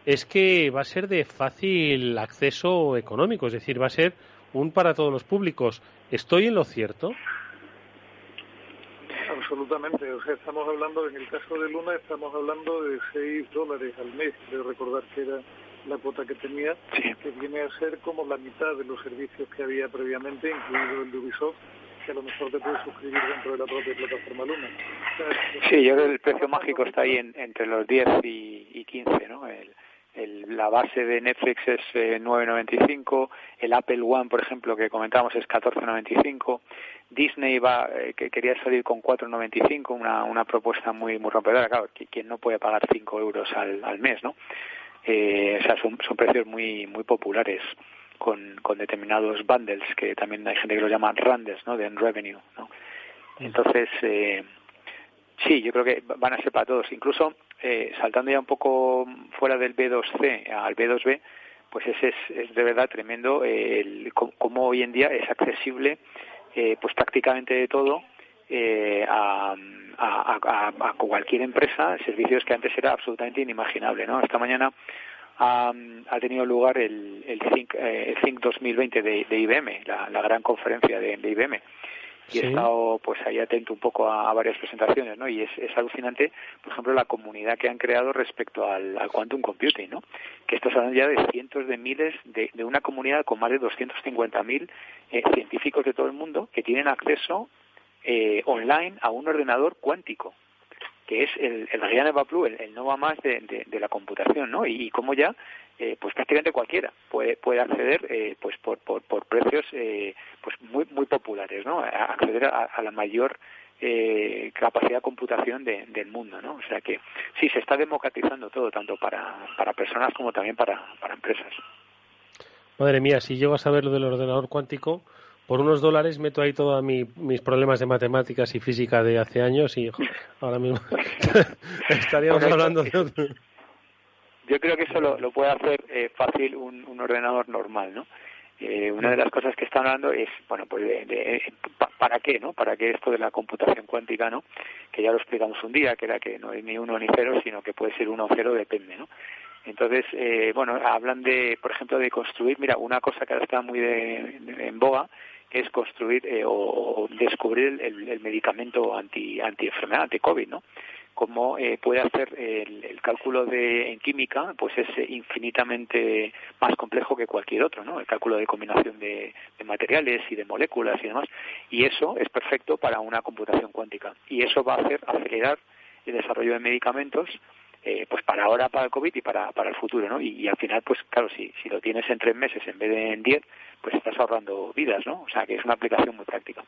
Es que va a ser de fácil acceso económico, es decir, va a ser un para todos los públicos. ¿Estoy en lo cierto? Absolutamente, o sea, estamos hablando, en el caso de Luna, estamos hablando de 6 dólares al mes, de recordar que era la cuota que tenía, que viene a ser como la mitad de los servicios que había previamente, incluido el de Ubisoft, que a lo mejor te puedes suscribir dentro de la propia plataforma Luna. sí, yo creo que el precio mágico está ahí entre los 10 y, y 15, ¿no? El, el, la base de Netflix es eh, 9.95, el Apple One, por ejemplo, que comentamos es 14.95, Disney va eh, que quería salir con 4.95, una, una propuesta muy muy rompedora, claro, quien no puede pagar 5 euros al, al mes, ¿no? Eh, o sea, son, son precios muy muy populares con, con determinados bundles, que también hay gente que los llama randes, ¿no? De revenue, ¿no? Entonces, eh, sí, yo creo que van a ser para todos. Incluso eh, saltando ya un poco fuera del B2C al B2B, pues ese es, es de verdad tremendo eh, el, cómo hoy en día es accesible eh, pues prácticamente de todo eh, a, a, a, a, cualquier empresa, servicios que antes era absolutamente inimaginable. ¿no? Esta mañana ha, ha tenido lugar el, el, Think, eh, el Think 2020 de, de IBM, la, la gran conferencia de, de IBM y he estado pues ahí atento un poco a, varias presentaciones, ¿no? Y es, es, alucinante, por ejemplo, la comunidad que han creado respecto al, al quantum computing, ¿no? Que estás hablando ya de cientos de miles de, de una comunidad con más de 250.000 eh, científicos de todo el mundo que tienen acceso eh, online a un ordenador cuántico que es el, el Evaplu, el, el más de, la computación, ¿no? Y, y cómo ya eh, pues prácticamente cualquiera puede, puede acceder eh, pues por, por, por precios eh, pues muy muy populares no acceder a, a la mayor eh, capacidad de computación de, del mundo no o sea que sí se está democratizando todo tanto para, para personas como también para, para empresas. Madre mía si llego a saber lo del ordenador cuántico por unos dólares meto ahí todos mi, mis problemas de matemáticas y física de hace años y ahora mismo estaríamos hablando de otro yo creo que eso lo, lo puede hacer eh, fácil un, un, ordenador normal, ¿no? Eh, una de las cosas que están hablando es, bueno, pues de, de, para qué, ¿no? Para qué esto de la computación cuántica, ¿no? Que ya lo explicamos un día, que era que no hay ni uno ni cero, sino que puede ser uno o cero, depende, ¿no? Entonces, eh, bueno, hablan de, por ejemplo, de construir, mira, una cosa que ahora está muy en boga, es construir eh, o, descubrir el, medicamento anti, anti enfermedad, anti COVID, ¿no? Como eh, puede hacer el, cálculo de en química, pues es infinitamente más complejo que cualquier otro, ¿no? El cálculo de combinación de materiales y de moléculas y demás, y eso es perfecto para una computación cuántica, y eso va a hacer acelerar el desarrollo de medicamentos eh, pues para ahora, para el COVID y para, para el futuro, ¿no? Y, al final, pues claro, si, si lo tienes en tres meses en vez de en diez, pues estás ahorrando vidas, ¿no? O sea, que es una aplicación muy práctica.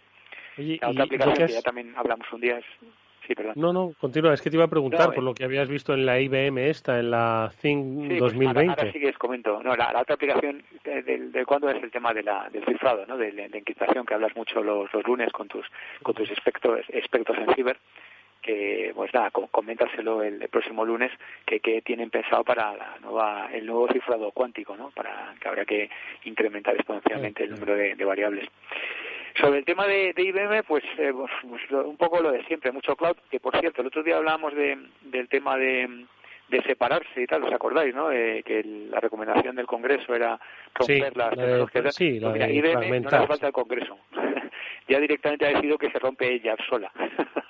la otra aplicación que, ya también hablamos un día es... Sí, perdón. No, no, continúa. Es que te iba a preguntar por lo que habías visto en la IBM esta, en la Think sí, 2020. Pues sí que os comento. No, la, otra aplicación de, de, cuándo es el tema de la, del cifrado, ¿no? De, de, encriptación, que hablas mucho los, los lunes con tus, con tus expertos, expertos en ciber que pues nada, coméntaselo el, próximo lunes que, que, tienen pensado para la nueva el nuevo cifrado cuántico, ¿no? Para que habría que incrementar exponencialmente el número de, variables. Sobre el tema de, IBM, pues, eh, pues, pues un poco lo de siempre, mucho cloud, que por cierto, el otro día hablábamos de, del tema de, de separarse y tal, ¿os acordáis, no? que la recomendación del Congreso era romper las tecnologías. Sí, la pues IBM no le falta el Congreso. ya directamente ha decidido que se rompe ella sola.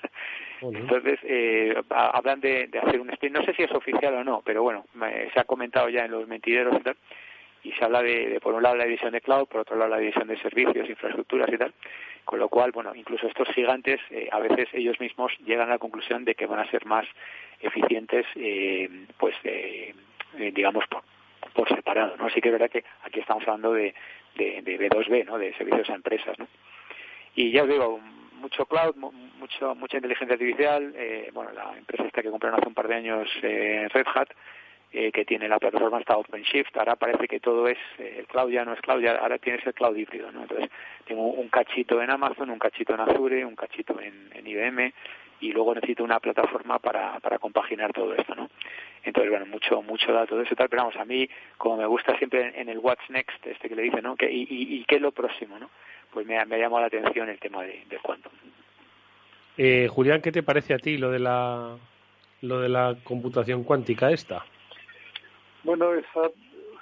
Entonces, eh, hablan de, hacer un spin. No sé si es oficial o no, pero bueno, se ha comentado ya en los mentideros y tal. Y se habla de, por un lado, la división de cloud, por otro lado, la división de servicios, infraestructuras y tal. Con lo cual, bueno, incluso estos gigantes, eh, a veces ellos mismos llegan a la conclusión de que van a ser más eficientes, eh, pues, eh, digamos, por, por separado, ¿no? Así que es verdad que aquí estamos hablando de, de, de B2B, ¿no? De servicios a empresas, ¿no? Y ya os digo, mucho cloud, mucho, mucha inteligencia artificial. Eh, bueno, la empresa esta que compraron hace un par de años, eh, Red Hat, eh, que tiene la plataforma hasta OpenShift, ahora parece que todo es, eh, el cloud ya no es cloud, ya ahora tienes el cloud híbrido, ¿no? Entonces, tengo un cachito en Amazon, un cachito en Azure, un cachito en, IBM, y luego necesito una plataforma para, para compaginar todo esto, ¿no? Entonces, bueno, mucho, mucho dato de eso y tal, pero vamos, a mí, como me gusta siempre en, el What's Next, este que le dice, ¿no? Que, y, y, qué es lo próximo, ¿no? Pues me, me ha llamado la atención el tema de, del quantum. Eh, Julián, ¿qué te parece a ti lo de la, lo de la computación cuántica esta? Bueno, esa,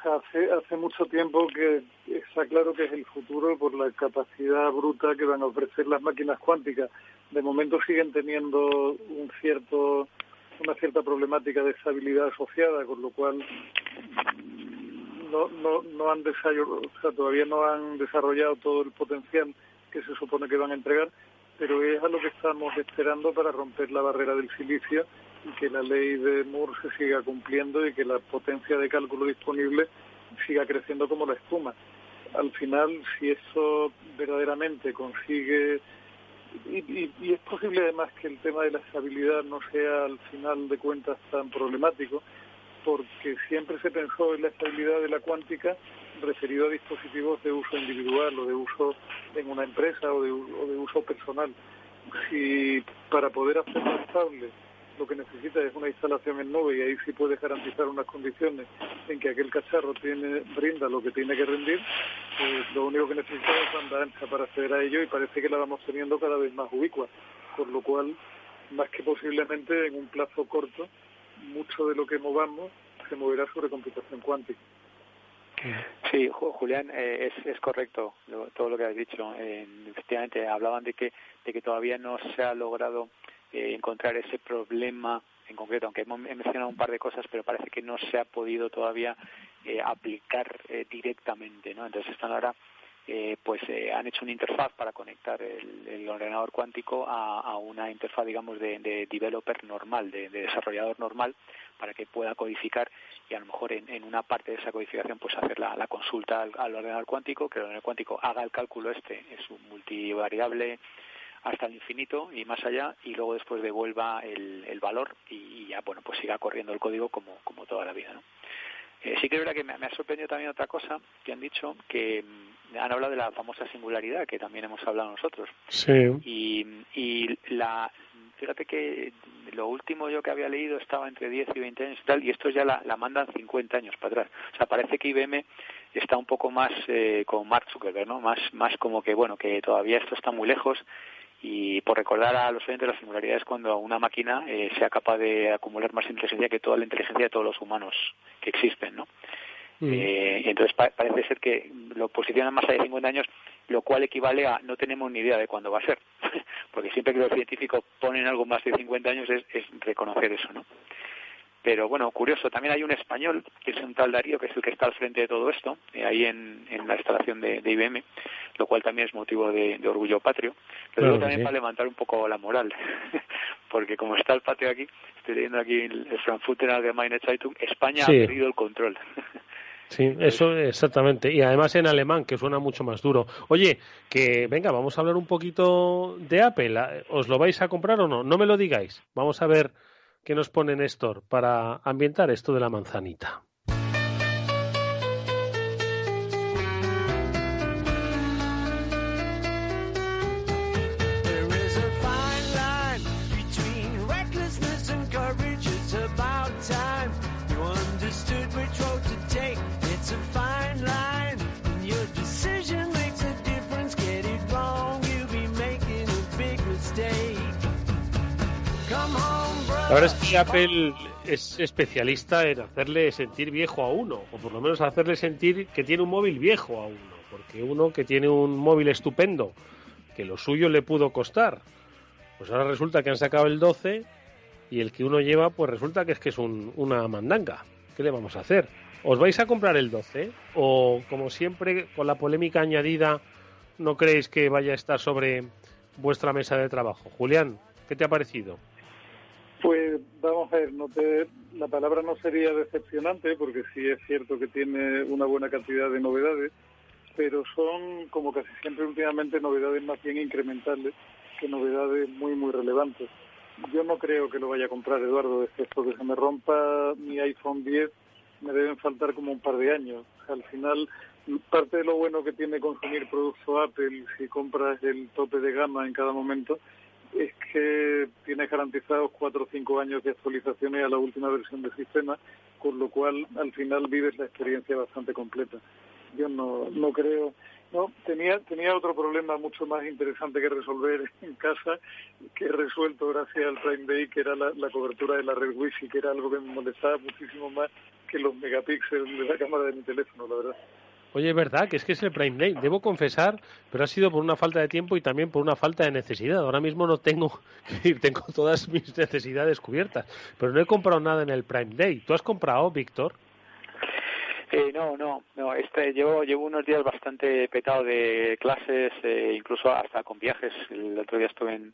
hace, hace mucho tiempo que está claro que es el futuro por la capacidad bruta que van a ofrecer las máquinas cuánticas. De momento siguen teniendo un cierto una cierta problemática de estabilidad asociada, con lo cual no, no, no han desarrollado, o sea, todavía no han desarrollado todo el potencial que se supone que van a entregar, pero es a lo que estamos esperando para romper la barrera del silicio y que la ley de Moore se siga cumpliendo y que la potencia de cálculo disponible siga creciendo como la espuma. Al final, si eso verdaderamente consigue y, y, es posible además que el tema de la estabilidad no sea al final de cuentas tan problemático, porque siempre se pensó en la estabilidad de la cuántica referido a dispositivos de uso individual o de uso en una empresa o de, o de uso personal. Si para poder hacerlo estable lo que necesita es una instalación en nube y ahí sí puedes garantizar unas condiciones en que aquel cacharro tiene, brinda lo que tiene que rendir, pues lo único que necesita es banda ancha para acceder a ello y parece que la vamos teniendo cada vez más ubicua, por lo cual, más que posiblemente en un plazo corto, mucho de lo que movamos se moverá sobre computación cuántica. Sí, Julián, eh, es, es correcto todo lo que has dicho. Eh, efectivamente, hablaban de que, de que todavía no se ha logrado eh, encontrar ese problema en concreto, aunque hemos mencionado un par de cosas, pero parece que no se ha podido todavía eh, aplicar eh, directamente, ¿no? Entonces están ahora pues han hecho una interfaz para conectar el, ordenador cuántico a, una interfaz, digamos, de, developer normal, de, desarrollador normal, para que pueda codificar y a lo mejor en, una parte de esa codificación pues hacer la, consulta al, ordenador cuántico, que el ordenador cuántico haga el cálculo este, es un multivariable hasta el infinito y más allá y luego después devuelva el, el valor y, ya bueno pues siga corriendo el código como, como toda la vida ¿no? Eh, sí que es verdad que me, ha sorprendido también otra cosa que han dicho que mm, han hablado de la famosa singularidad que también hemos hablado nosotros sí. y, y la fíjate que lo último yo que había leído estaba entre 10 y 20 años y tal, y esto ya la, la mandan 50 años para atrás. O sea, parece que IBM está un poco más eh, con Mark Zuckerberg, ¿no? Más, más como que, bueno, que todavía esto está muy lejos y por recordar a los oyentes la singularidad es cuando una máquina eh, sea capaz de acumular más inteligencia que toda la inteligencia de todos los humanos que existen, ¿no? Mm. Eh, entonces parece ser que lo posicionan más allá de 50 años, lo cual equivale a no tenemos ni idea de cuándo va a ser, porque siempre que los científicos ponen algo más de 50 años es, es reconocer eso, ¿no? Pero bueno, curioso, también hay un español, que es un tal Darío, que es el que está al frente de todo esto, eh, ahí en, en, la instalación de, IBM, lo cual también es motivo de, orgullo patrio, pero también para levantar un poco la moral, porque como está el patio aquí, estoy leyendo aquí el Frankfurter Allgemeine Zeitung, España ha perdido el control. Sí, eso exactamente. Y además en alemán, que suena mucho más duro. Oye, que venga, vamos a hablar un poquito de Apple. ¿Os lo vais a comprar o no? No me lo digáis. Vamos a ver que nos pone Néstor para ambientar esto de la manzanita. La verdad es que Apple es especialista en hacerle sentir viejo a uno, o por lo menos hacerle sentir que tiene un móvil viejo a uno, porque uno que tiene un móvil estupendo, que lo suyo le pudo costar, pues ahora resulta que han sacado el 12 y el que uno lleva, pues resulta que es que es una mandanga. ¿Qué le vamos a hacer? ¿Os vais a comprar el 12? ¿O como siempre, con la polémica añadida, no creéis que vaya a estar sobre vuestra mesa de trabajo? Julián, ¿qué te ha parecido? Pues vamos a ver, no te, la palabra no sería decepcionante porque sí es cierto que tiene una buena cantidad de novedades, pero son como casi siempre últimamente novedades más bien incrementales que novedades muy muy relevantes. Yo no creo que lo vaya a comprar Eduardo, excepto que se me rompa mi iPhone 10, me deben faltar como un par de años. al final, parte de lo bueno que tiene consumir producto Apple si compras el tope de gama en cada momento es que tienes garantizados cuatro o cinco años de actualizaciones a la última versión del sistema, con lo cual al final vives la experiencia bastante completa. Yo no, no creo, no, tenía, tenía otro problema mucho más interesante que resolver en casa, que he resuelto gracias al Prime Day, que era la, cobertura de la red Wi-Fi, que era algo que me molestaba muchísimo más que los megapíxeles de la cámara de mi teléfono, la verdad. Oye, es verdad que es que es el Prime Day. Debo confesar, pero ha sido por una falta de tiempo y también por una falta de necesidad. Ahora mismo no tengo tengo todas mis necesidades cubiertas, pero no he comprado nada en el Prime Day. ¿Tú has comprado, Víctor? Eh, no, no, no. Este, llevo, llevo unos días bastante petado de clases, eh, incluso hasta con viajes. El otro día estuve en,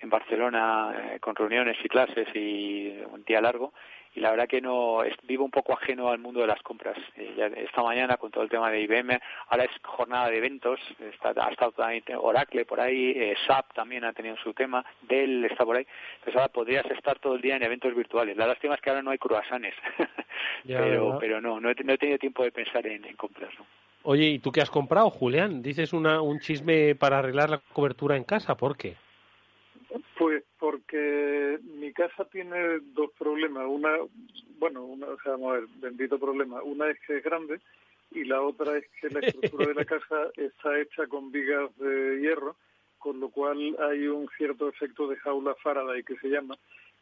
en Barcelona eh, con reuniones y clases y un día largo y la verdad que no vivo un poco ajeno al mundo de las compras. Eh, esta mañana con todo el tema de IBM, ahora es jornada de eventos, está, ha estado también Oracle por ahí, eh, SAP también ha tenido su tema, Dell está por ahí. Entonces ahora podrías estar todo el día en eventos virtuales. La lástima es que ahora no hay cruasanes, pero, pero no, no he, tenido tiempo de pensar en, en compras. Oye, ¿y tú qué has comprado, Julián? Dices una, un chisme para arreglar la cobertura en casa, ¿por qué? Pues porque mi casa tiene dos problemas. Una, bueno, una, o sea, vamos a ver, bendito problema. Una es que es grande y la otra es que la estructura de la casa está hecha con vigas de hierro, con lo cual hay un cierto efecto de jaula Faraday que se llama,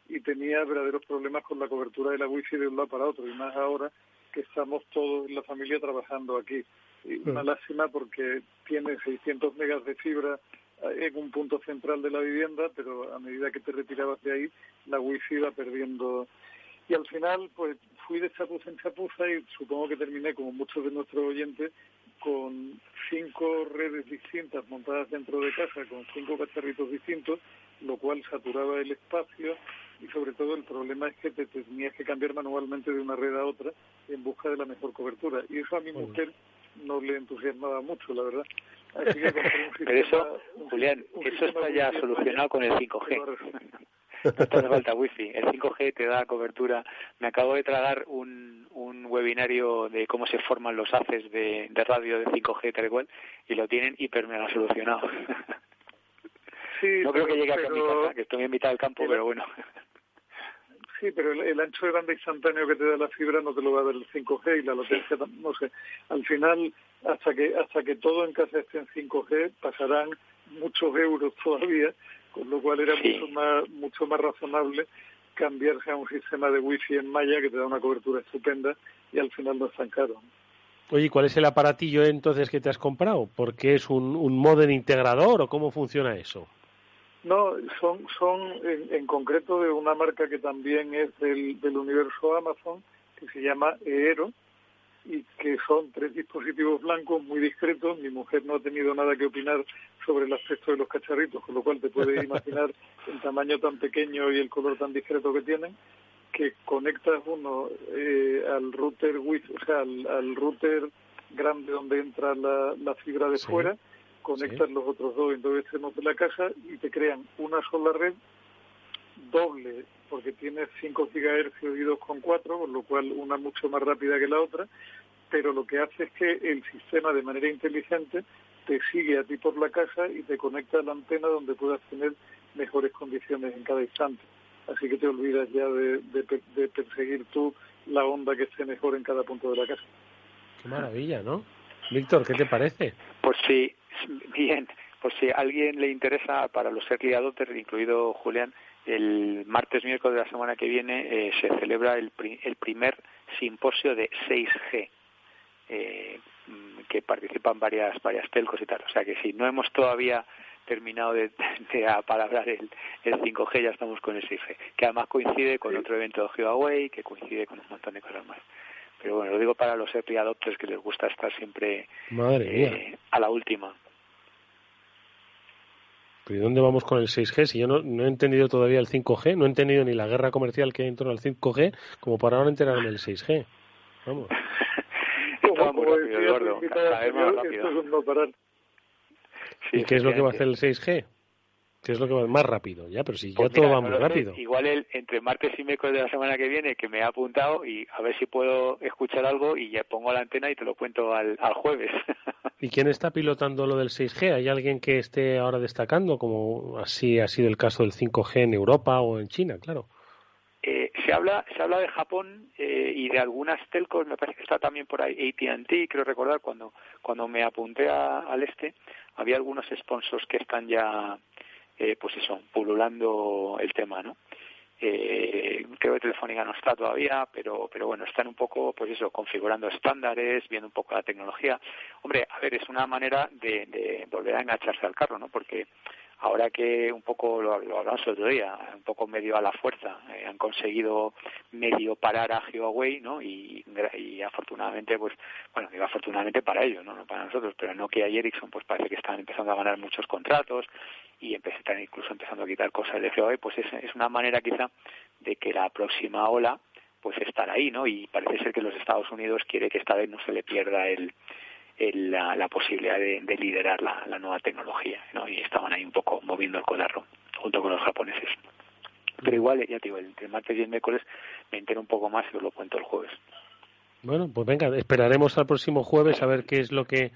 y tenía verdaderos problemas con la cobertura de la wifi de un lado para otro, y más ahora que estamos todos en la familia trabajando aquí. Y una lástima porque tiene 600 megas de fibra en un punto central de la vivienda, pero a medida que te retirabas de ahí, la wifi iba perdiendo. Y al final, pues fui de chapuza en chapuza y supongo que terminé, como muchos de nuestros oyentes, con cinco redes distintas montadas dentro de casa, con cinco cacharritos distintos, lo cual saturaba el espacio y sobre todo el problema es que te tenías que cambiar manualmente de una red a otra en busca de la mejor cobertura. Y eso a mi mujer no le entusiasmaba mucho, la verdad. Pero eso, Julián, eso está ya solucionado con el 5G. No te hace falta wifi. El 5G te da cobertura. Me acabo de tragar un, un webinario de cómo se forman los haces de, de radio de 5G tal cual y lo tienen hiper mega solucionado. no creo que llegue a mi casa, que estoy en mitad del campo, pero bueno. Sí, pero el, ancho de banda instantáneo que te da la fibra no te lo va a dar el 5G y la latencia, no sé. Al final, hasta que hasta que todo en casa esté en 5G, pasarán muchos euros todavía, con lo cual era mucho más mucho más razonable cambiarse a un sistema de wifi en malla que te da una cobertura estupenda y al final no es tan caro. Oye, ¿cuál es el aparatillo entonces que te has comprado? ¿Porque es un, un modem integrador o cómo funciona eso? No, son, son en, concreto de una marca que también es del, del universo Amazon, que se llama Eero, y que son tres dispositivos blancos muy discretos. Mi mujer no ha tenido nada que opinar sobre el aspecto de los cacharritos, con lo cual te puedes imaginar el tamaño tan pequeño y el color tan discreto que tienen, que conectas uno eh, al router wifi, o sea, al, router grande donde entra la, la fibra de fuera, conectas los otros dos en dos extremos de la casa y te crean una sola red doble porque tiene 5 GHz y 2,4, con lo cual una mucho más rápida que la otra, pero lo que hace es que el sistema de manera inteligente te sigue a ti por la casa y te conecta a la antena donde puedas tener mejores condiciones en cada instante. Así que te olvidas ya de, de perseguir tú la onda que esté mejor en cada punto de la casa. Qué maravilla, ¿no? Víctor, ¿qué te parece? Pues sí, Bien, pues si a alguien le interesa, para los early adopters, incluido Julián, el martes miércoles de la semana que viene eh, se celebra el, el, primer simposio de 6G, eh, que participan varias, varias telcos y tal. O sea que si no hemos todavía terminado de, de apalabrar el, el 5G, ya estamos con el 6G, que además coincide con otro evento de Huawei, que coincide con un montón de cosas más. Pero bueno, lo digo para los early adopters que les gusta estar siempre eh, a la última. ¿Y dónde vamos con el 6G? Si yo no, he entendido todavía el 5G, no he entendido ni la guerra comercial que hay en torno al 5G, como para ahora enterarme del 6G. Vamos. ¿Y qué es lo que va a hacer el 6G? ¿Qué es lo que va más rápido? Ya, pero si ya pues todo va muy rápido. Igual el, entre martes y miércoles de la semana que viene, que me ha apuntado y a ver si puedo escuchar algo y ya pongo la antena y te lo cuento al, al jueves. ¿Y quién está pilotando lo del 6G? ¿Hay alguien que esté ahora destacando, como así ha sido el caso del 5G en Europa o en China, claro? Eh, se habla se habla de Japón eh, y de algunas telcos me parece que está también por ahí AT&T creo recordar cuando cuando me apunté al este había algunos sponsors que están ya eh, pues eso, pululando el tema, ¿no? Eh, creo que Telefónica no está todavía, pero, pero bueno, están un poco, pues eso, configurando estándares, viendo un poco la tecnología. Hombre, a ver, es una manera de, de volver a engancharse al carro, ¿no? Porque ahora que un poco lo, hablamos el otro día, un poco medio a la fuerza, eh, han conseguido medio parar a Huawei, ¿no? Y, afortunadamente, pues, bueno, digo afortunadamente para ellos, ¿no? Para nosotros, pero no que y Ericsson, pues parece que están empezando a ganar muchos contratos y están incluso empezando a quitar cosas de Huawei, pues es, es una manera quizá de que la próxima ola pues estar ahí, ¿no? Y parece ser que los Estados Unidos quiere que esta vez no se le pierda el, la, posibilidad de, liderar la, nueva tecnología, ¿no? Y estaban ahí un poco moviendo el codarro junto con los japoneses. Pero igual, ya te digo, entre martes y el miércoles me entero un poco más y os lo cuento el jueves. Bueno, pues venga, esperaremos al próximo jueves a ver qué es lo que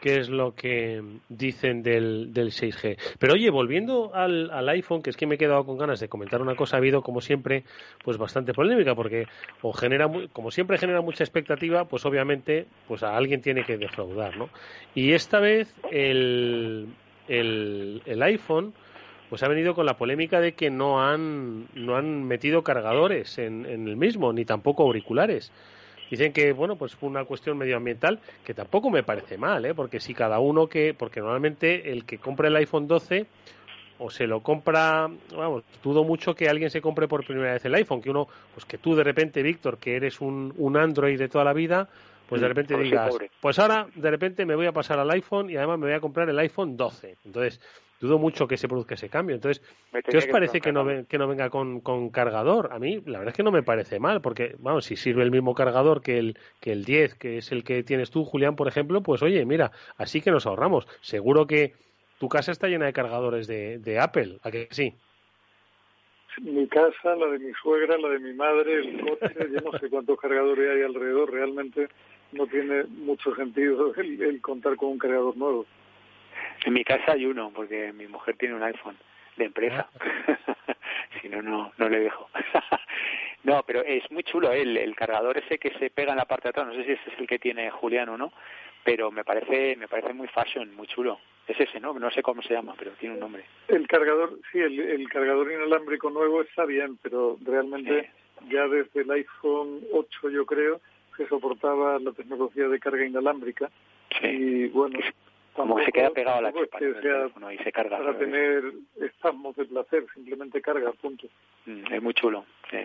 qué es lo que dicen del, del 6G. Pero oye, volviendo al, al, iPhone, que es que me he quedado con ganas de comentar una cosa, ha habido como siempre pues bastante polémica porque o genera como siempre genera mucha expectativa, pues obviamente pues a alguien tiene que defraudar, ¿no? Y esta vez el, el, el iPhone pues ha venido con la polémica de que no han no han metido cargadores en, en el mismo ni tampoco auriculares. Dicen que, bueno, pues fue una cuestión medioambiental que tampoco me parece mal, ¿eh? Porque si cada uno que, porque normalmente el que compra el iPhone 12 o se lo compra, vamos, dudo mucho que alguien se compre por primera vez el iPhone, que uno, pues que tú de repente, Víctor, que eres un, un Android de toda la vida, pues de mm, repente digas, pues ahora de repente me voy a pasar al iPhone y además me voy a comprar el iPhone 12. Entonces, dudo mucho que se produzca ese cambio. Entonces, ¿qué os parece que no, que no venga con, con, cargador? A mí, la verdad es que no me parece mal, porque, vamos, si sirve el mismo cargador que el, que el 10, que es el que tienes tú, Julián, por ejemplo, pues oye, mira, así que nos ahorramos. Seguro que tu casa está llena de cargadores de, de Apple, ¿a que sí? Mi casa, la de mi suegra, la de mi madre, el coche, yo no sé cuántos cargadores hay alrededor, realmente no tiene mucho sentido el contar con un cargador nuevo. En mi casa hay uno, porque mi mujer tiene un iPhone de empresa. Ah. si no, no, no le dejo. No, pero es muy chulo el, el cargador ese que se pega en la parte de atrás. No sé si ese es el que tiene Julián o no, pero me parece me parece muy fashion, muy chulo. Es ese, ¿no? No sé cómo se llama, pero tiene un nombre. El cargador, sí, el, cargador inalámbrico nuevo está bien, pero realmente ya desde el iPhone 8 yo creo que soportaba la tecnología de carga inalámbrica y bueno como se queda pegado a la chupa y se carga para tener espasmos de placer simplemente carga punto mm, es muy chulo sí.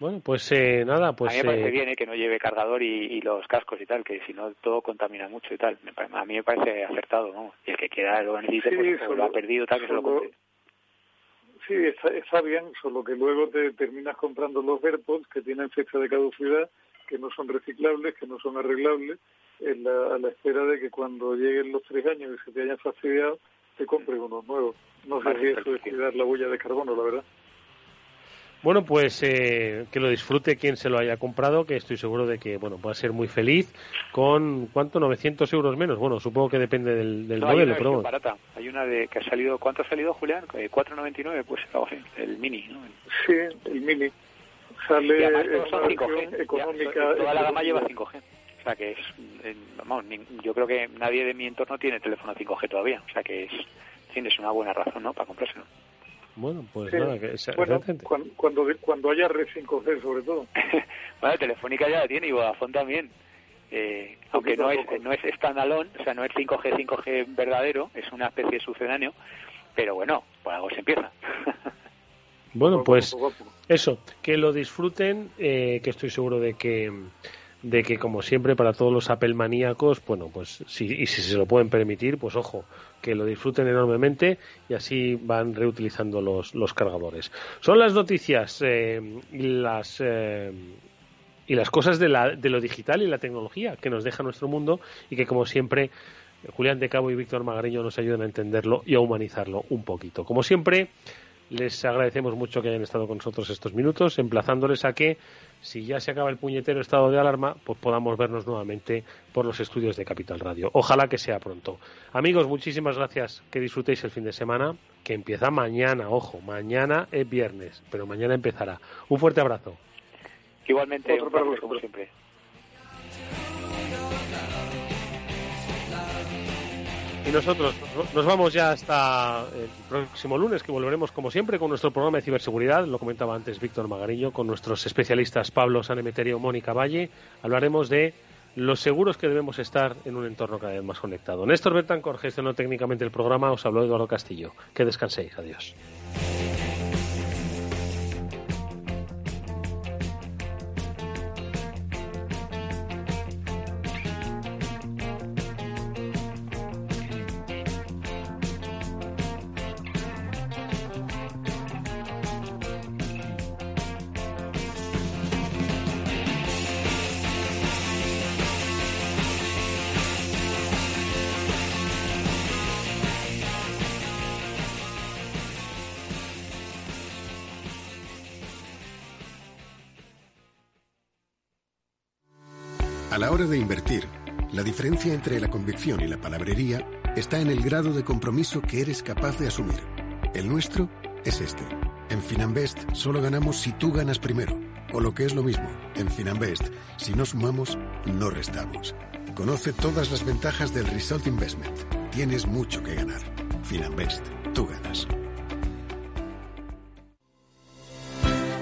Bueno, pues eh, nada, pues... A mí me parece eh, bien eh, que no lleve cargador y, los cascos y tal, que si no todo contamina mucho y tal. A mí me parece acertado, ¿no? Y el que quiera lo necesite, pues, lo ha perdido tal, que se lo compre. Sí, está, bien, solo que luego te terminas comprando los AirPods que tienen fecha de caducidad, que no son reciclables, que no son arreglables, en la, a la espera de que cuando lleguen los tres años y se te hayan fastidiado, te compres unos nuevos. No sé si eso es cuidar la huella de carbono, la verdad. Bueno, pues eh, que lo disfrute quien se lo haya comprado, que estoy seguro de que bueno va a ser muy feliz con ¿cuánto? 900 euros menos. Bueno, supongo que depende del, del modelo, hay una barata. Hay una de que ha salido, ¿cuánto ha salido, Julián? 4.99, pues el mini, ¿no? Sí, el mini. Sale económica. toda la gama lleva 5G. O sea que es, vamos, yo creo que nadie de mi entorno tiene teléfono 5G todavía. O sea que es, tienes una buena razón, ¿no? Para comprárselo. Bueno, pues nada, que bueno, cuando, cuando, haya red 5G sobre todo. bueno, Telefónica ya la tiene y Vodafone también. Eh, aunque no es, no es standalone, o sea, no es 5G, 5G verdadero, es una especie de sucedáneo, pero bueno, por algo se empieza. bueno, pues eso, que lo disfruten, eh, que estoy seguro de que de que como siempre para todos los Apple maníacos, bueno, pues si, y si se lo pueden permitir, pues ojo, que lo disfruten enormemente y así van reutilizando los, los cargadores. Son las noticias eh, y las eh, y las cosas de, la, de lo digital y la tecnología que nos deja nuestro mundo y que como siempre Julián de Cabo y Víctor Magariño nos ayudan a entenderlo y a humanizarlo un poquito. Como siempre, les agradecemos mucho que hayan estado con nosotros estos minutos, emplazándoles a que si ya se acaba el puñetero estado de alarma, pues podamos vernos nuevamente por los estudios de Capital Radio. Ojalá que sea pronto. Amigos, muchísimas gracias. Que disfrutéis el fin de semana, que empieza mañana. Ojo, mañana es viernes, pero mañana empezará. Un fuerte abrazo. Igualmente, Otro para como siempre. Y nosotros nos vamos ya hasta el próximo lunes, que volveremos como siempre con nuestro programa de ciberseguridad, lo comentaba antes Víctor Magariño, con nuestros especialistas Pablo Sanemeterio, Mónica Valle. Hablaremos de los seguros que debemos estar en un entorno cada vez más conectado. Néstor Bertancor gestionó técnicamente el programa, os habló Eduardo Castillo. Que descanséis, adiós. Entre la convicción y la palabrería está en el grado de compromiso que eres capaz de asumir. El nuestro es este. En Finanbest solo ganamos si tú ganas primero. O lo que es lo mismo, en Finanbest, si no sumamos, no restamos. Conoce todas las ventajas del Result Investment. Tienes mucho que ganar. Finanbest, tú ganas.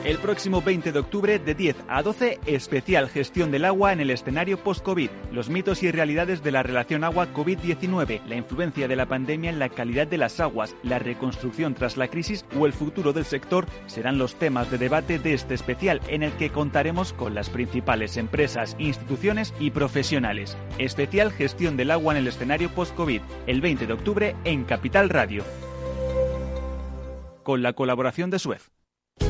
El próximo 20 de octubre de 10 a 12, especial gestión del agua en el escenario post-COVID, los mitos y realidades de la relación agua-COVID-19, la influencia de la pandemia en la calidad de las aguas, la reconstrucción tras la crisis o el futuro del sector serán los temas de debate de este especial en el que contaremos con las principales empresas, instituciones y profesionales. Especial gestión del agua en el escenario post-COVID, el 20 de octubre en Capital Radio. Con la colaboración de Suez.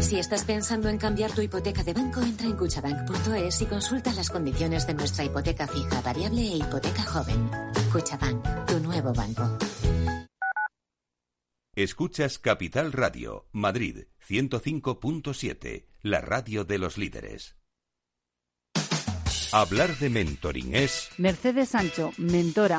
Si estás pensando en cambiar tu hipoteca de banco, entra en cuchabank.es y consulta las condiciones de nuestra hipoteca fija, variable e hipoteca joven. Cuchabank, tu nuevo banco. Escuchas Capital Radio, Madrid 105.7, la radio de los líderes. Hablar de mentoring es... Mercedes Sancho, mentora